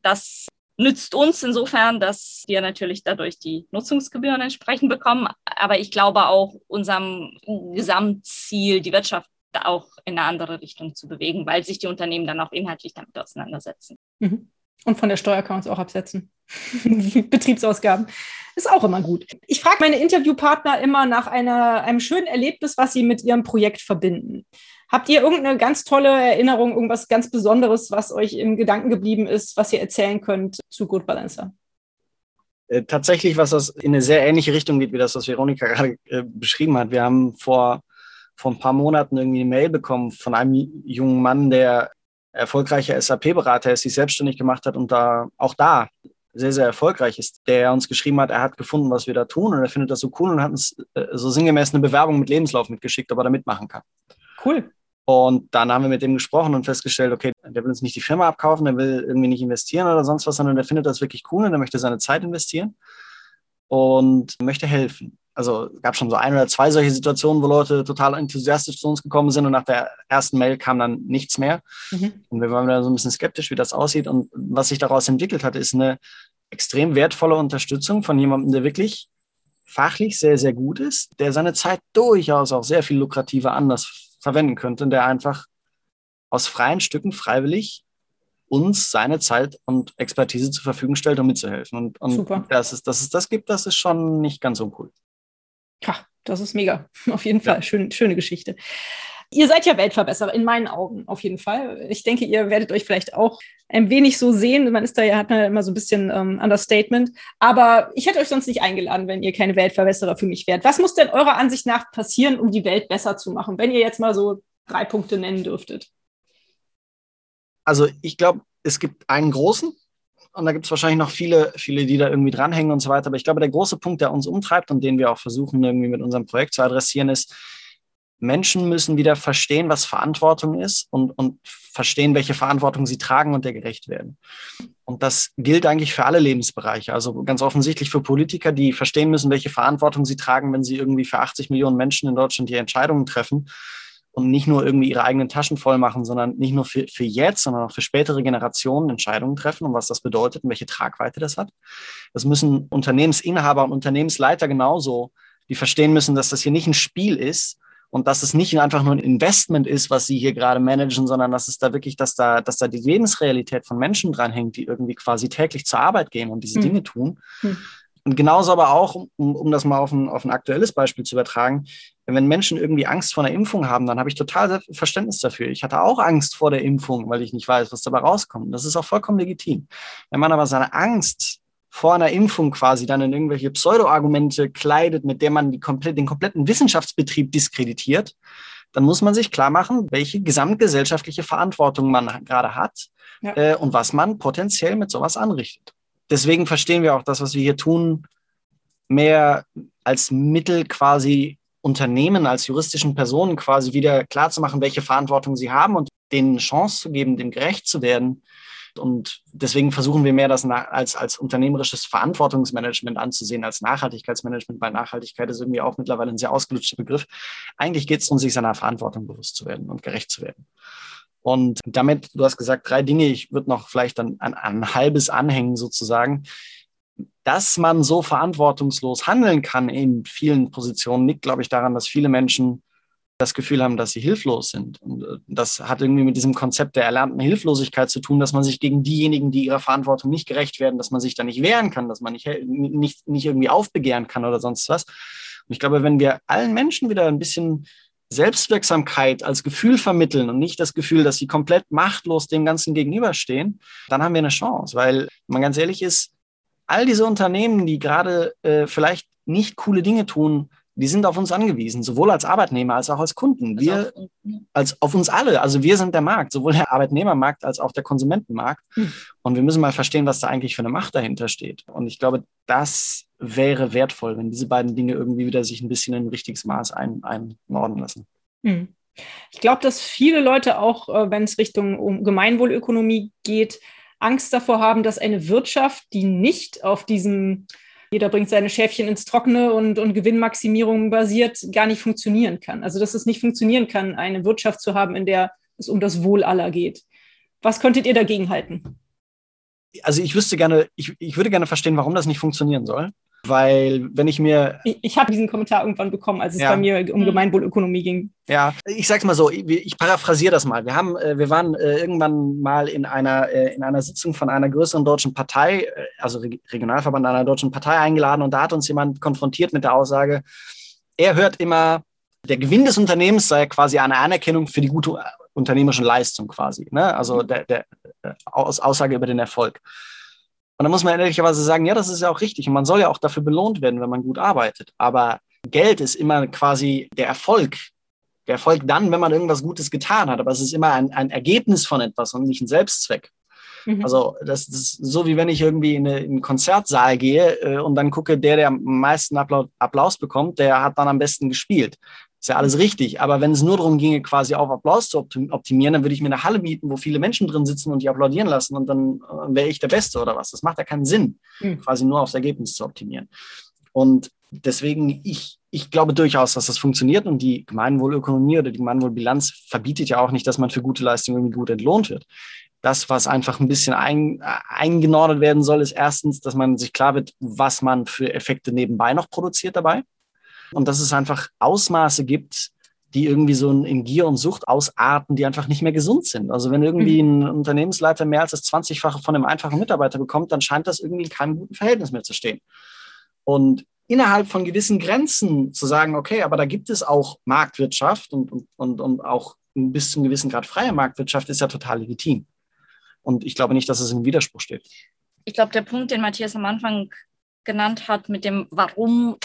Das nützt uns insofern, dass wir natürlich dadurch die Nutzungsgebühren entsprechend bekommen. Aber ich glaube auch unserem Gesamtziel, die Wirtschaft auch in eine andere Richtung zu bewegen, weil sich die Unternehmen dann auch inhaltlich damit auseinandersetzen. Mhm. Und von der Steuer kann man es auch absetzen. *laughs* Betriebsausgaben. Ist auch immer gut. Ich frage meine Interviewpartner immer nach einer, einem schönen Erlebnis, was sie mit ihrem Projekt verbinden. Habt ihr irgendeine ganz tolle Erinnerung, irgendwas ganz Besonderes, was euch im Gedanken geblieben ist, was ihr erzählen könnt zu Good Balancer? Äh, tatsächlich, was das in eine sehr ähnliche Richtung geht, wie das, was Veronika *laughs* gerade äh, beschrieben hat. Wir haben vor, vor ein paar Monaten irgendwie eine Mail bekommen von einem jungen Mann, der erfolgreicher SAP-Berater ist, sich selbstständig gemacht hat und da auch da sehr, sehr erfolgreich ist, der uns geschrieben hat, er hat gefunden, was wir da tun und er findet das so cool und hat uns äh, so sinngemäß eine Bewerbung mit Lebenslauf mitgeschickt, ob er da mitmachen kann. Cool. Und dann haben wir mit dem gesprochen und festgestellt, okay, der will uns nicht die Firma abkaufen, der will irgendwie nicht investieren oder sonst was, sondern der findet das wirklich cool und der möchte seine Zeit investieren und möchte helfen also gab schon so ein oder zwei solche Situationen, wo Leute total enthusiastisch zu uns gekommen sind und nach der ersten Mail kam dann nichts mehr. Mhm. Und wir waren da so ein bisschen skeptisch, wie das aussieht. Und was sich daraus entwickelt hat, ist eine extrem wertvolle Unterstützung von jemandem, der wirklich fachlich sehr, sehr gut ist, der seine Zeit durchaus auch sehr viel lukrativer anders verwenden könnte und der einfach aus freien Stücken freiwillig uns seine Zeit und Expertise zur Verfügung stellt, um mitzuhelfen. Und, und Super. Dass, es, dass es das gibt, das ist schon nicht ganz so cool. Ja, das ist mega. *laughs* Auf jeden Fall. Ja. Schön, schöne Geschichte. Ihr seid ja Weltverbesserer, in meinen Augen auf jeden Fall. Ich denke, ihr werdet euch vielleicht auch ein wenig so sehen. Man ist da ja, hat man ja immer so ein bisschen ähm, Understatement. Aber ich hätte euch sonst nicht eingeladen, wenn ihr keine Weltverbesserer für mich wärt. Was muss denn eurer Ansicht nach passieren, um die Welt besser zu machen, wenn ihr jetzt mal so drei Punkte nennen dürftet? Also ich glaube, es gibt einen großen, und da gibt es wahrscheinlich noch viele, viele, die da irgendwie dranhängen und so weiter. Aber ich glaube, der große Punkt, der uns umtreibt und den wir auch versuchen, irgendwie mit unserem Projekt zu adressieren, ist, Menschen müssen wieder verstehen, was Verantwortung ist und, und verstehen, welche Verantwortung sie tragen und der gerecht werden. Und das gilt eigentlich für alle Lebensbereiche. Also ganz offensichtlich für Politiker, die verstehen müssen, welche Verantwortung sie tragen, wenn sie irgendwie für 80 Millionen Menschen in Deutschland die Entscheidungen treffen und nicht nur irgendwie ihre eigenen Taschen voll machen, sondern nicht nur für, für jetzt, sondern auch für spätere Generationen Entscheidungen treffen und was das bedeutet und welche Tragweite das hat. Das müssen Unternehmensinhaber und Unternehmensleiter genauso, die verstehen müssen, dass das hier nicht ein Spiel ist und dass es nicht einfach nur ein Investment ist, was sie hier gerade managen, sondern dass es da wirklich, dass da, dass da die Lebensrealität von Menschen dranhängt, die irgendwie quasi täglich zur Arbeit gehen und diese hm. Dinge tun. Hm. Und genauso aber auch, um, um das mal auf ein, auf ein aktuelles Beispiel zu übertragen, wenn Menschen irgendwie Angst vor einer Impfung haben, dann habe ich total Verständnis dafür. Ich hatte auch Angst vor der Impfung, weil ich nicht weiß, was dabei rauskommt. Das ist auch vollkommen legitim. Wenn man aber seine Angst vor einer Impfung quasi dann in irgendwelche Pseudo-Argumente kleidet, mit der man komplett, den kompletten Wissenschaftsbetrieb diskreditiert, dann muss man sich klar machen, welche gesamtgesellschaftliche Verantwortung man gerade hat ja. äh, und was man potenziell mit sowas anrichtet. Deswegen verstehen wir auch das, was wir hier tun, mehr als Mittel quasi Unternehmen, als juristischen Personen quasi wieder klarzumachen, welche Verantwortung sie haben und denen Chance zu geben, dem gerecht zu werden und deswegen versuchen wir mehr das als, als unternehmerisches Verantwortungsmanagement anzusehen, als Nachhaltigkeitsmanagement, weil Nachhaltigkeit ist irgendwie auch mittlerweile ein sehr ausgelutschter Begriff. Eigentlich geht es um sich seiner Verantwortung bewusst zu werden und gerecht zu werden. Und damit, du hast gesagt, drei Dinge, ich würde noch vielleicht an, an, an ein halbes anhängen sozusagen. Dass man so verantwortungslos handeln kann in vielen Positionen, liegt, glaube ich, daran, dass viele Menschen das Gefühl haben, dass sie hilflos sind. Und äh, das hat irgendwie mit diesem Konzept der erlernten Hilflosigkeit zu tun, dass man sich gegen diejenigen, die ihrer Verantwortung nicht gerecht werden, dass man sich da nicht wehren kann, dass man nicht, nicht, nicht irgendwie aufbegehren kann oder sonst was. Und ich glaube, wenn wir allen Menschen wieder ein bisschen Selbstwirksamkeit als Gefühl vermitteln und nicht das Gefühl, dass sie komplett machtlos dem Ganzen gegenüberstehen, dann haben wir eine Chance. Weil, wenn man ganz ehrlich ist, all diese Unternehmen, die gerade äh, vielleicht nicht coole Dinge tun, die sind auf uns angewiesen, sowohl als Arbeitnehmer als auch als Kunden. Wir, als auf uns alle. Also wir sind der Markt, sowohl der Arbeitnehmermarkt als auch der Konsumentenmarkt. Hm. Und wir müssen mal verstehen, was da eigentlich für eine Macht dahinter steht. Und ich glaube, das wäre wertvoll, wenn diese beiden Dinge irgendwie wieder sich ein bisschen in ein richtiges Maß ein, einordnen lassen. Hm. Ich glaube, dass viele Leute auch, äh, wenn es Richtung um Gemeinwohlökonomie geht, Angst davor haben, dass eine Wirtschaft, die nicht auf diesem jeder bringt seine Schäfchen ins Trockene und, und Gewinnmaximierung basiert, gar nicht funktionieren kann. Also dass es nicht funktionieren kann, eine Wirtschaft zu haben, in der es um das Wohl aller geht. Was könntet ihr dagegen halten? Also ich wüsste gerne, ich, ich würde gerne verstehen, warum das nicht funktionieren soll. Weil wenn ich mir. Ich, ich habe diesen Kommentar irgendwann bekommen, als es ja. bei mir um mhm. Gemeinwohlökonomie ging. Ja, ich sag's mal so, ich, ich paraphrasiere das mal. Wir haben, äh, wir waren äh, irgendwann mal in einer, äh, in einer Sitzung von einer größeren deutschen Partei, also Regionalverband einer deutschen Partei eingeladen und da hat uns jemand konfrontiert mit der Aussage, er hört immer, der Gewinn des Unternehmens sei quasi eine Anerkennung für die gute unternehmerische Leistung quasi. Ne? Also der, der Aussage über den Erfolg. Und da muss man ehrlicherweise sagen, ja, das ist ja auch richtig. Und man soll ja auch dafür belohnt werden, wenn man gut arbeitet. Aber Geld ist immer quasi der Erfolg. Der Erfolg dann, wenn man irgendwas Gutes getan hat. Aber es ist immer ein, ein Ergebnis von etwas und nicht ein Selbstzweck. Mhm. Also das, ist so, wie wenn ich irgendwie in, eine, in einen Konzertsaal gehe äh, und dann gucke, der, der am meisten Applaus bekommt, der hat dann am besten gespielt. Ist ja alles richtig. Aber wenn es nur darum ginge, quasi auf Applaus zu optimieren, dann würde ich mir eine Halle mieten, wo viele Menschen drin sitzen und die applaudieren lassen und dann äh, wäre ich der Beste oder was. Das macht ja keinen Sinn, mhm. quasi nur aufs Ergebnis zu optimieren. Und deswegen, ich, ich glaube durchaus, dass das funktioniert und die Gemeinwohlökonomie oder die Gemeinwohlbilanz verbietet ja auch nicht, dass man für gute Leistungen irgendwie gut entlohnt wird. Das, was einfach ein bisschen ein, eingenordet werden soll, ist erstens, dass man sich klar wird, was man für Effekte nebenbei noch produziert dabei und dass es einfach Ausmaße gibt, die irgendwie so in Gier und Sucht ausarten, die einfach nicht mehr gesund sind. Also wenn irgendwie mhm. ein Unternehmensleiter mehr als das 20-fache von einem einfachen Mitarbeiter bekommt, dann scheint das irgendwie in keinem guten Verhältnis mehr zu stehen. Und innerhalb von gewissen Grenzen zu sagen, okay, aber da gibt es auch Marktwirtschaft und, und, und, und auch bis zum gewissen Grad freie Marktwirtschaft ist ja total legitim. Und ich glaube nicht, dass es im Widerspruch steht. Ich glaube, der Punkt, den Matthias am Anfang genannt hat, mit dem, warum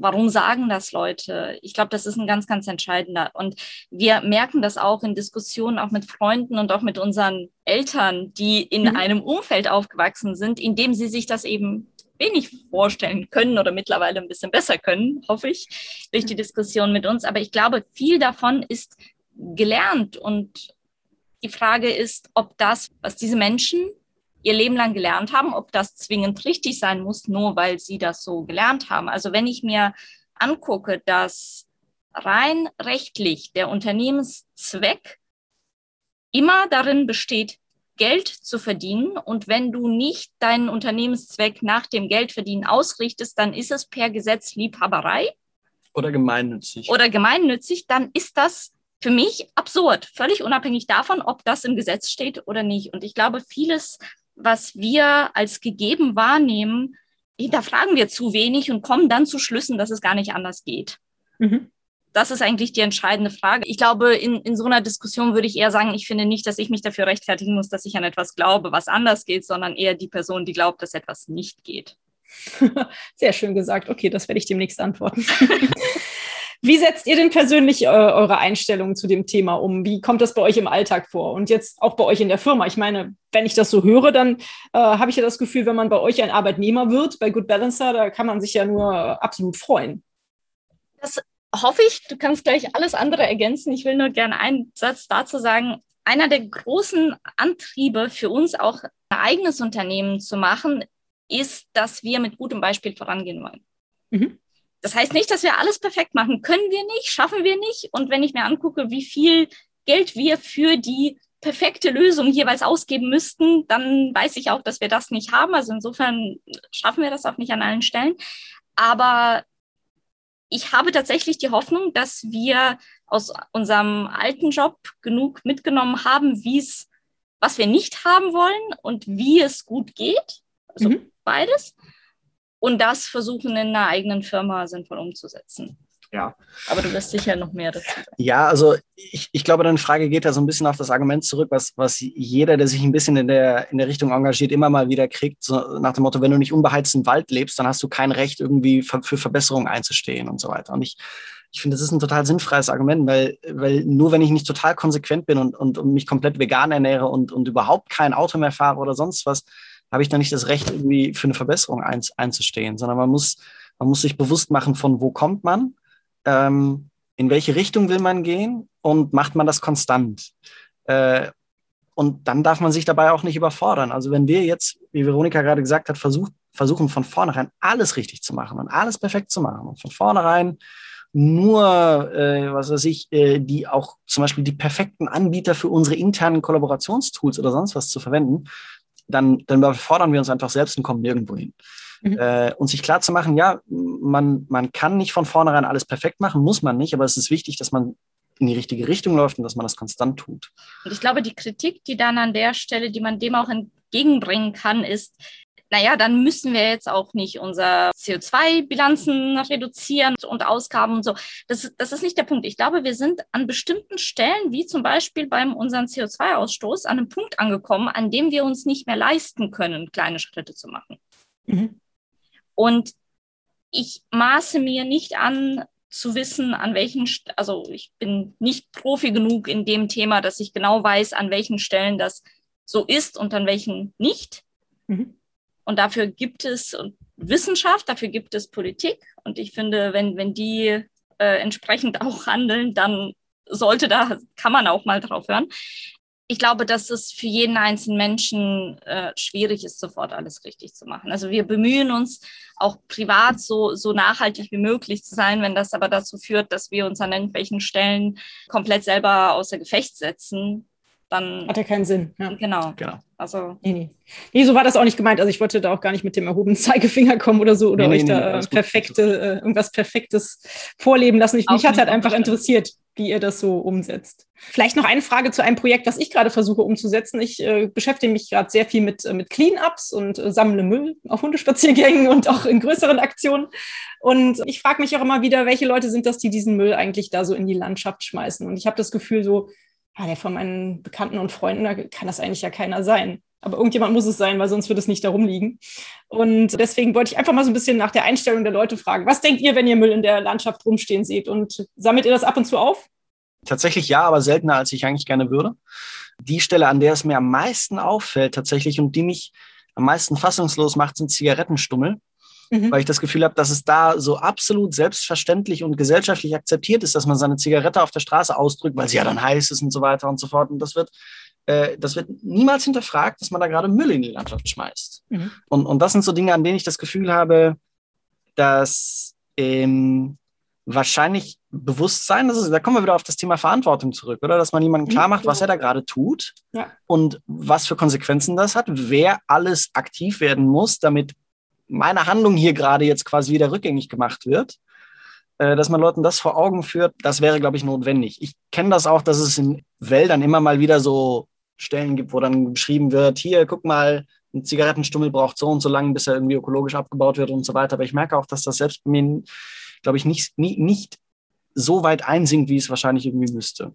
warum sagen das Leute? Ich glaube, das ist ein ganz, ganz entscheidender. Und wir merken das auch in Diskussionen, auch mit Freunden und auch mit unseren Eltern, die in mhm. einem Umfeld aufgewachsen sind, in dem sie sich das eben wenig vorstellen können oder mittlerweile ein bisschen besser können, hoffe ich, durch die Diskussion mit uns. Aber ich glaube, viel davon ist gelernt. Und die Frage ist, ob das, was diese Menschen ihr Leben lang gelernt haben, ob das zwingend richtig sein muss, nur weil sie das so gelernt haben. Also wenn ich mir angucke, dass rein rechtlich der Unternehmenszweck immer darin besteht, Geld zu verdienen. Und wenn du nicht deinen Unternehmenszweck nach dem Geldverdienen ausrichtest, dann ist es per Gesetz Liebhaberei. Oder gemeinnützig. Oder gemeinnützig, dann ist das für mich absurd, völlig unabhängig davon, ob das im Gesetz steht oder nicht. Und ich glaube, vieles was wir als gegeben wahrnehmen, hinterfragen wir zu wenig und kommen dann zu Schlüssen, dass es gar nicht anders geht. Mhm. das ist eigentlich die entscheidende Frage. Ich glaube, in, in so einer Diskussion würde ich eher sagen, ich finde nicht, dass ich mich dafür rechtfertigen muss, dass ich an etwas glaube, was anders geht, sondern eher die Person, die glaubt, dass etwas nicht geht. *laughs* Sehr schön gesagt. Okay, das werde ich demnächst antworten. *laughs* Wie setzt ihr denn persönlich äh, eure Einstellungen zu dem Thema um? Wie kommt das bei euch im Alltag vor? Und jetzt auch bei euch in der Firma? Ich meine, wenn ich das so höre, dann äh, habe ich ja das Gefühl, wenn man bei euch ein Arbeitnehmer wird, bei Good Balancer, da kann man sich ja nur absolut freuen. Das hoffe ich. Du kannst gleich alles andere ergänzen. Ich will nur gerne einen Satz dazu sagen. Einer der großen Antriebe für uns auch ein eigenes Unternehmen zu machen, ist, dass wir mit gutem Beispiel vorangehen wollen. Mhm. Das heißt nicht, dass wir alles perfekt machen. Können wir nicht, schaffen wir nicht. Und wenn ich mir angucke, wie viel Geld wir für die perfekte Lösung jeweils ausgeben müssten, dann weiß ich auch, dass wir das nicht haben. Also insofern schaffen wir das auch nicht an allen Stellen. Aber ich habe tatsächlich die Hoffnung, dass wir aus unserem alten Job genug mitgenommen haben, wie es, was wir nicht haben wollen und wie es gut geht. Also mhm. beides und das versuchen in einer eigenen Firma sinnvoll umzusetzen. Ja. Aber du wirst sicher noch mehr dazu sagen. Ja, also ich, ich glaube, deine Frage geht ja so ein bisschen auf das Argument zurück, was, was jeder, der sich ein bisschen in der, in der Richtung engagiert, immer mal wieder kriegt. So nach dem Motto, wenn du nicht unbeheizten Wald lebst, dann hast du kein Recht, irgendwie für, für Verbesserungen einzustehen und so weiter. Und ich, ich finde, das ist ein total sinnfreies Argument, weil, weil nur wenn ich nicht total konsequent bin und, und, und mich komplett vegan ernähre und, und überhaupt kein Auto mehr fahre oder sonst was, habe ich dann nicht das Recht, irgendwie für eine Verbesserung ein, einzustehen, sondern man muss, man muss sich bewusst machen, von wo kommt man, ähm, in welche Richtung will man gehen und macht man das konstant. Äh, und dann darf man sich dabei auch nicht überfordern. Also wenn wir jetzt, wie Veronika gerade gesagt hat, versucht, versuchen von vornherein alles richtig zu machen und alles perfekt zu machen und von vornherein nur, äh, was weiß ich, äh, die auch zum Beispiel die perfekten Anbieter für unsere internen Kollaborationstools oder sonst was zu verwenden, dann, dann überfordern wir uns einfach selbst und kommen nirgendwo hin. Mhm. Äh, und sich klar zu machen, ja, man, man kann nicht von vornherein alles perfekt machen, muss man nicht, aber es ist wichtig, dass man in die richtige Richtung läuft und dass man das konstant tut. Und ich glaube, die Kritik, die dann an der Stelle, die man dem auch entgegenbringen kann, ist, naja, dann müssen wir jetzt auch nicht unsere CO2-Bilanzen reduzieren und Ausgaben und so. Das, das ist nicht der Punkt. Ich glaube, wir sind an bestimmten Stellen, wie zum Beispiel beim unseren CO2-Ausstoß, an einem Punkt angekommen, an dem wir uns nicht mehr leisten können, kleine Schritte zu machen. Mhm. Und ich maße mir nicht an, zu wissen, an welchen, also ich bin nicht Profi genug in dem Thema, dass ich genau weiß, an welchen Stellen das so ist und an welchen nicht. Mhm. Und dafür gibt es Wissenschaft, dafür gibt es Politik. Und ich finde, wenn, wenn die äh, entsprechend auch handeln, dann sollte da, kann man auch mal drauf hören. Ich glaube, dass es für jeden einzelnen Menschen äh, schwierig ist, sofort alles richtig zu machen. Also wir bemühen uns auch privat so, so nachhaltig wie möglich zu sein. Wenn das aber dazu führt, dass wir uns an irgendwelchen Stellen komplett selber außer Gefecht setzen, dann. Hat ja keinen Sinn. Ja. Genau. genau. Also. Nee, nee. nee, so war das auch nicht gemeint. Also ich wollte da auch gar nicht mit dem erhobenen Zeigefinger kommen oder so oder nee, euch nee, da nee, perfekte, äh, irgendwas Perfektes vorleben lassen. Ich, mich hat halt einfach interessiert, wie ihr das so umsetzt. Vielleicht noch eine Frage zu einem Projekt, was ich gerade versuche umzusetzen. Ich äh, beschäftige mich gerade sehr viel mit, äh, mit Clean-Ups und äh, sammle Müll auf Hundespaziergängen und auch in größeren Aktionen. Und ich frage mich auch immer wieder, welche Leute sind das, die diesen Müll eigentlich da so in die Landschaft schmeißen? Und ich habe das Gefühl, so ah, der von meinen Bekannten und Freunden, da kann das eigentlich ja keiner sein. Aber irgendjemand muss es sein, weil sonst wird es nicht darum liegen. Und deswegen wollte ich einfach mal so ein bisschen nach der Einstellung der Leute fragen. Was denkt ihr, wenn ihr Müll in der Landschaft rumstehen seht? Und sammelt ihr das ab und zu auf? Tatsächlich ja, aber seltener, als ich eigentlich gerne würde. Die Stelle, an der es mir am meisten auffällt tatsächlich und die mich am meisten fassungslos macht, sind Zigarettenstummel mhm. weil ich das Gefühl habe, dass es da so absolut selbstverständlich und gesellschaftlich akzeptiert ist, dass man seine Zigarette auf der Straße ausdrückt, weil sie ja dann heiß ist und so weiter und so fort. Und das wird, äh, das wird niemals hinterfragt, dass man da gerade Müll in die Landschaft schmeißt. Mhm. Und, und das sind so Dinge, an denen ich das Gefühl habe, dass ähm, wahrscheinlich Bewusstsein, das ist, da kommen wir wieder auf das Thema Verantwortung zurück, oder? Dass man jemandem mhm, klar macht, was er da gerade tut ja. und was für Konsequenzen das hat, wer alles aktiv werden muss, damit meine Handlung hier gerade jetzt quasi wieder rückgängig gemacht wird, äh, dass man Leuten das vor Augen führt, das wäre, glaube ich, notwendig. Ich kenne das auch, dass es in Wäldern immer mal wieder so Stellen gibt, wo dann beschrieben wird, hier, guck mal, ein Zigarettenstummel braucht so und so lange, bis er irgendwie ökologisch abgebaut wird und so weiter. Aber ich merke auch, dass das selbst bei mir, glaube ich, nicht, nie, nicht so weit einsinkt, wie es wahrscheinlich irgendwie müsste.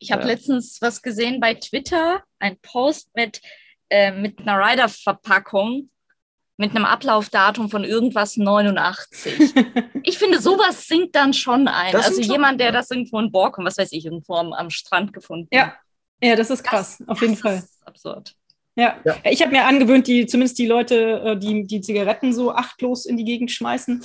Ich habe ja. letztens was gesehen bei Twitter, ein Post mit, äh, mit einer Rider-Verpackung mit einem Ablaufdatum von irgendwas 89. *laughs* ich finde, sowas sinkt dann schon ein. Das also jemand, der das irgendwo in Borkum, was weiß ich, irgendwo am, am Strand gefunden Ja, ja das ist krass, das, auf jeden Fall. absurd. Ja, ja. ich habe mir angewöhnt, die, zumindest die Leute, äh, die die Zigaretten so achtlos in die Gegend schmeißen,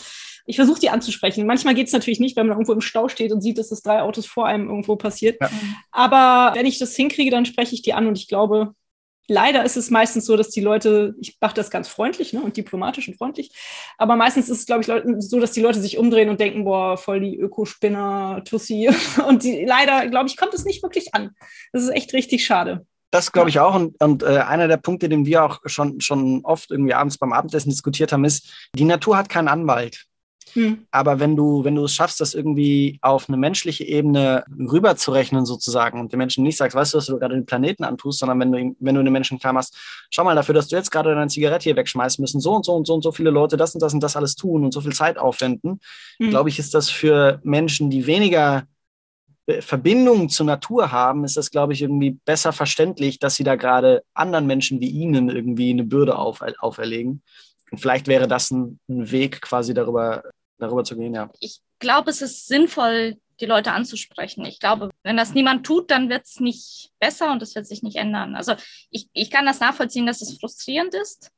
ich versuche die anzusprechen. Manchmal geht es natürlich nicht, wenn man irgendwo im Stau steht und sieht, dass das drei Autos vor einem irgendwo passiert. Ja. Aber wenn ich das hinkriege, dann spreche ich die an und ich glaube, leider ist es meistens so, dass die Leute, ich mache das ganz freundlich ne, und diplomatisch und freundlich, aber meistens ist es, glaube ich, so, dass die Leute sich umdrehen und denken, boah, voll die Ökospinner, Tussi. *laughs* Und die, leider, glaube ich, kommt es nicht wirklich an. Das ist echt richtig schade. Das glaube ich auch. Und, und äh, einer der Punkte, den wir auch schon, schon oft irgendwie abends beim Abendessen diskutiert haben, ist, die Natur hat keinen Anwalt. Hm. Aber wenn du, wenn du es schaffst, das irgendwie auf eine menschliche Ebene rüberzurechnen sozusagen und den Menschen nicht sagst, weißt du, was du gerade den Planeten antust, sondern wenn du, wenn du den Menschen klar machst, schau mal, dafür, dass du jetzt gerade deine Zigarette hier wegschmeißen müssen, so und so und so und so viele Leute das und das und das alles tun und so viel Zeit aufwenden, hm. glaube ich, ist das für Menschen, die weniger äh, Verbindung zur Natur haben, ist das, glaube ich, irgendwie besser verständlich, dass sie da gerade anderen Menschen wie ihnen irgendwie eine Bürde auf, auferlegen. Und vielleicht wäre das ein, ein Weg, quasi darüber darüber zu gehen, ja. Ich glaube, es ist sinnvoll, die Leute anzusprechen. Ich glaube, wenn das niemand tut, dann wird es nicht besser und es wird sich nicht ändern. Also ich, ich kann das nachvollziehen, dass es frustrierend ist,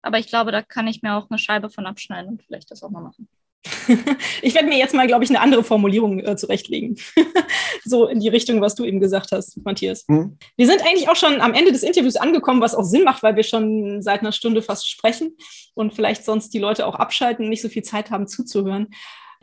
aber ich glaube, da kann ich mir auch eine Scheibe von abschneiden und vielleicht das auch mal machen. *laughs* ich werde mir jetzt mal, glaube ich, eine andere Formulierung äh, zurechtlegen. *laughs* so in die Richtung, was du eben gesagt hast, Matthias. Mhm. Wir sind eigentlich auch schon am Ende des Interviews angekommen, was auch Sinn macht, weil wir schon seit einer Stunde fast sprechen und vielleicht sonst die Leute auch abschalten und nicht so viel Zeit haben zuzuhören.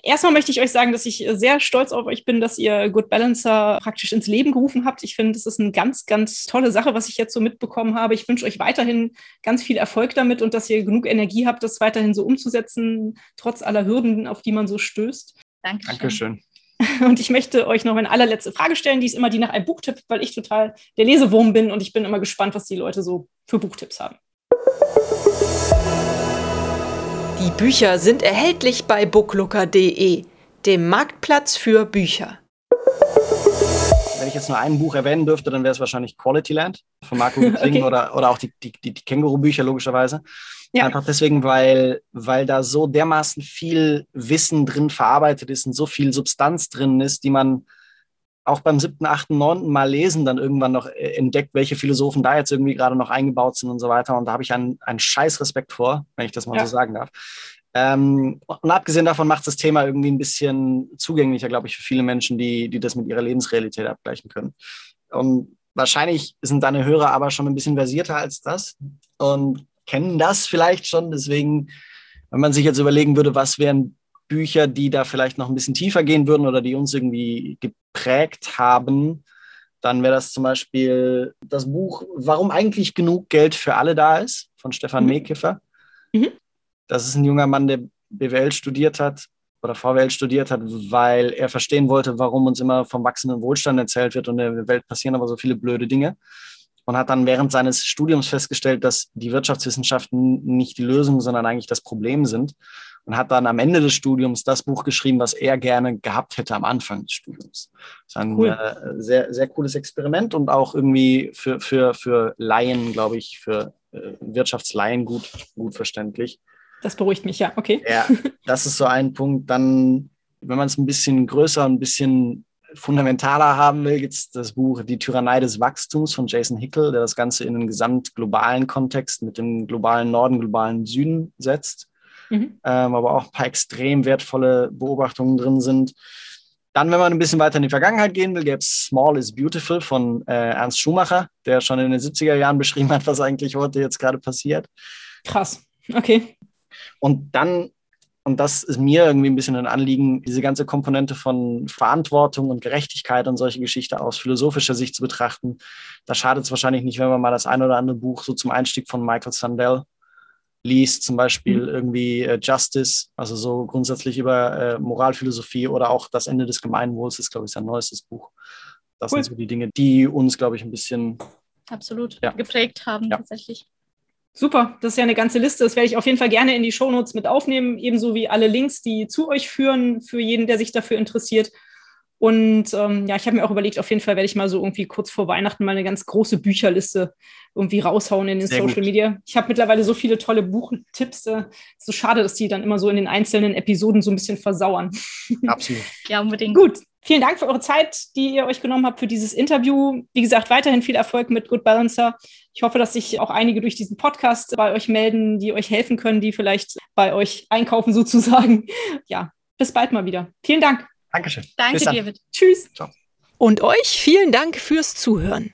Erstmal möchte ich euch sagen, dass ich sehr stolz auf euch bin, dass ihr Good Balancer praktisch ins Leben gerufen habt. Ich finde, das ist eine ganz, ganz tolle Sache, was ich jetzt so mitbekommen habe. Ich wünsche euch weiterhin ganz viel Erfolg damit und dass ihr genug Energie habt, das weiterhin so umzusetzen, trotz aller Hürden, auf die man so stößt. Dankeschön. Dankeschön. *laughs* Und ich möchte euch noch eine allerletzte Frage stellen, die ist immer die nach einem Buchtipp, weil ich total der Lesewurm bin und ich bin immer gespannt, was die Leute so für Buchtipps haben. Die Bücher sind erhältlich bei booklooker.de, dem Marktplatz für Bücher. Wenn ich jetzt nur ein Buch erwähnen dürfte, dann wäre es wahrscheinlich Quality Land von Marco okay. oder, oder auch die, die, die, die Känguru-Bücher logischerweise. Ja. Einfach deswegen, weil, weil da so dermaßen viel Wissen drin verarbeitet ist und so viel Substanz drin ist, die man auch beim siebten, achten, neunten Mal lesen dann irgendwann noch äh, entdeckt, welche Philosophen da jetzt irgendwie gerade noch eingebaut sind und so weiter. Und da habe ich einen, einen scheiß Respekt vor, wenn ich das mal ja. so sagen darf. Ähm, und abgesehen davon macht das Thema irgendwie ein bisschen zugänglicher, glaube ich, für viele Menschen, die, die das mit ihrer Lebensrealität abgleichen können. Und wahrscheinlich sind deine Hörer aber schon ein bisschen versierter als das und kennen das vielleicht schon. Deswegen, wenn man sich jetzt überlegen würde, was wären Bücher, die da vielleicht noch ein bisschen tiefer gehen würden oder die uns irgendwie geprägt haben, dann wäre das zum Beispiel das Buch Warum eigentlich genug Geld für alle da ist von Stefan mhm. Mehkiffer. Mhm. Das ist ein junger Mann, der BWL studiert hat oder VWL studiert hat, weil er verstehen wollte, warum uns immer vom wachsenden Wohlstand erzählt wird und in der Welt passieren aber so viele blöde Dinge. Und hat dann während seines Studiums festgestellt, dass die Wirtschaftswissenschaften nicht die Lösung, sondern eigentlich das Problem sind und hat dann am Ende des Studiums das Buch geschrieben, was er gerne gehabt hätte am Anfang des Studiums. Das ist ein cool. äh, sehr, sehr cooles Experiment und auch irgendwie für, für, für Laien, glaube ich, für äh, Wirtschaftslaien gut, gut verständlich. Das beruhigt mich, ja, okay. Ja, das ist so ein Punkt. Dann, wenn man es ein bisschen größer, ein bisschen fundamentaler haben will, gibt es das Buch Die Tyrannei des Wachstums von Jason Hickel, der das Ganze in einen gesamt globalen Kontext mit dem globalen Norden, globalen Süden setzt mhm. ähm, aber auch ein paar extrem wertvolle Beobachtungen drin sind. Dann, wenn man ein bisschen weiter in die Vergangenheit gehen will, gäbe es Small is Beautiful von äh, Ernst Schumacher, der schon in den 70er Jahren beschrieben hat, was eigentlich heute jetzt gerade passiert. Krass, okay. Und dann, und das ist mir irgendwie ein bisschen ein Anliegen, diese ganze Komponente von Verantwortung und Gerechtigkeit und solche Geschichten aus philosophischer Sicht zu betrachten. Da schadet es wahrscheinlich nicht, wenn man mal das ein oder andere Buch so zum Einstieg von Michael Sandel liest, zum Beispiel mhm. irgendwie äh, Justice, also so grundsätzlich über äh, Moralphilosophie oder auch das Ende des Gemeinwohls ist, glaube ich, sein neuestes Buch. Das cool. sind so die Dinge, die uns, glaube ich, ein bisschen absolut ja. geprägt haben, ja. tatsächlich. Super, das ist ja eine ganze Liste. Das werde ich auf jeden Fall gerne in die Shownotes mit aufnehmen, ebenso wie alle Links, die zu euch führen, für jeden, der sich dafür interessiert. Und ähm, ja, ich habe mir auch überlegt, auf jeden Fall werde ich mal so irgendwie kurz vor Weihnachten mal eine ganz große Bücherliste irgendwie raushauen in den Sehr Social gut. Media. Ich habe mittlerweile so viele tolle Buchtipps. Äh, so schade, dass die dann immer so in den einzelnen Episoden so ein bisschen versauern. Absolut. *laughs* ja, unbedingt. Gut, Vielen Dank für eure Zeit, die ihr euch genommen habt für dieses Interview. Wie gesagt, weiterhin viel Erfolg mit Good Balancer. Ich hoffe, dass sich auch einige durch diesen Podcast bei euch melden, die euch helfen können, die vielleicht bei euch einkaufen sozusagen. *laughs* Ja, bis bald mal wieder. Vielen Dank. Dankeschön. Danke, David. Tschüss. Ciao. Und euch vielen Dank fürs Zuhören.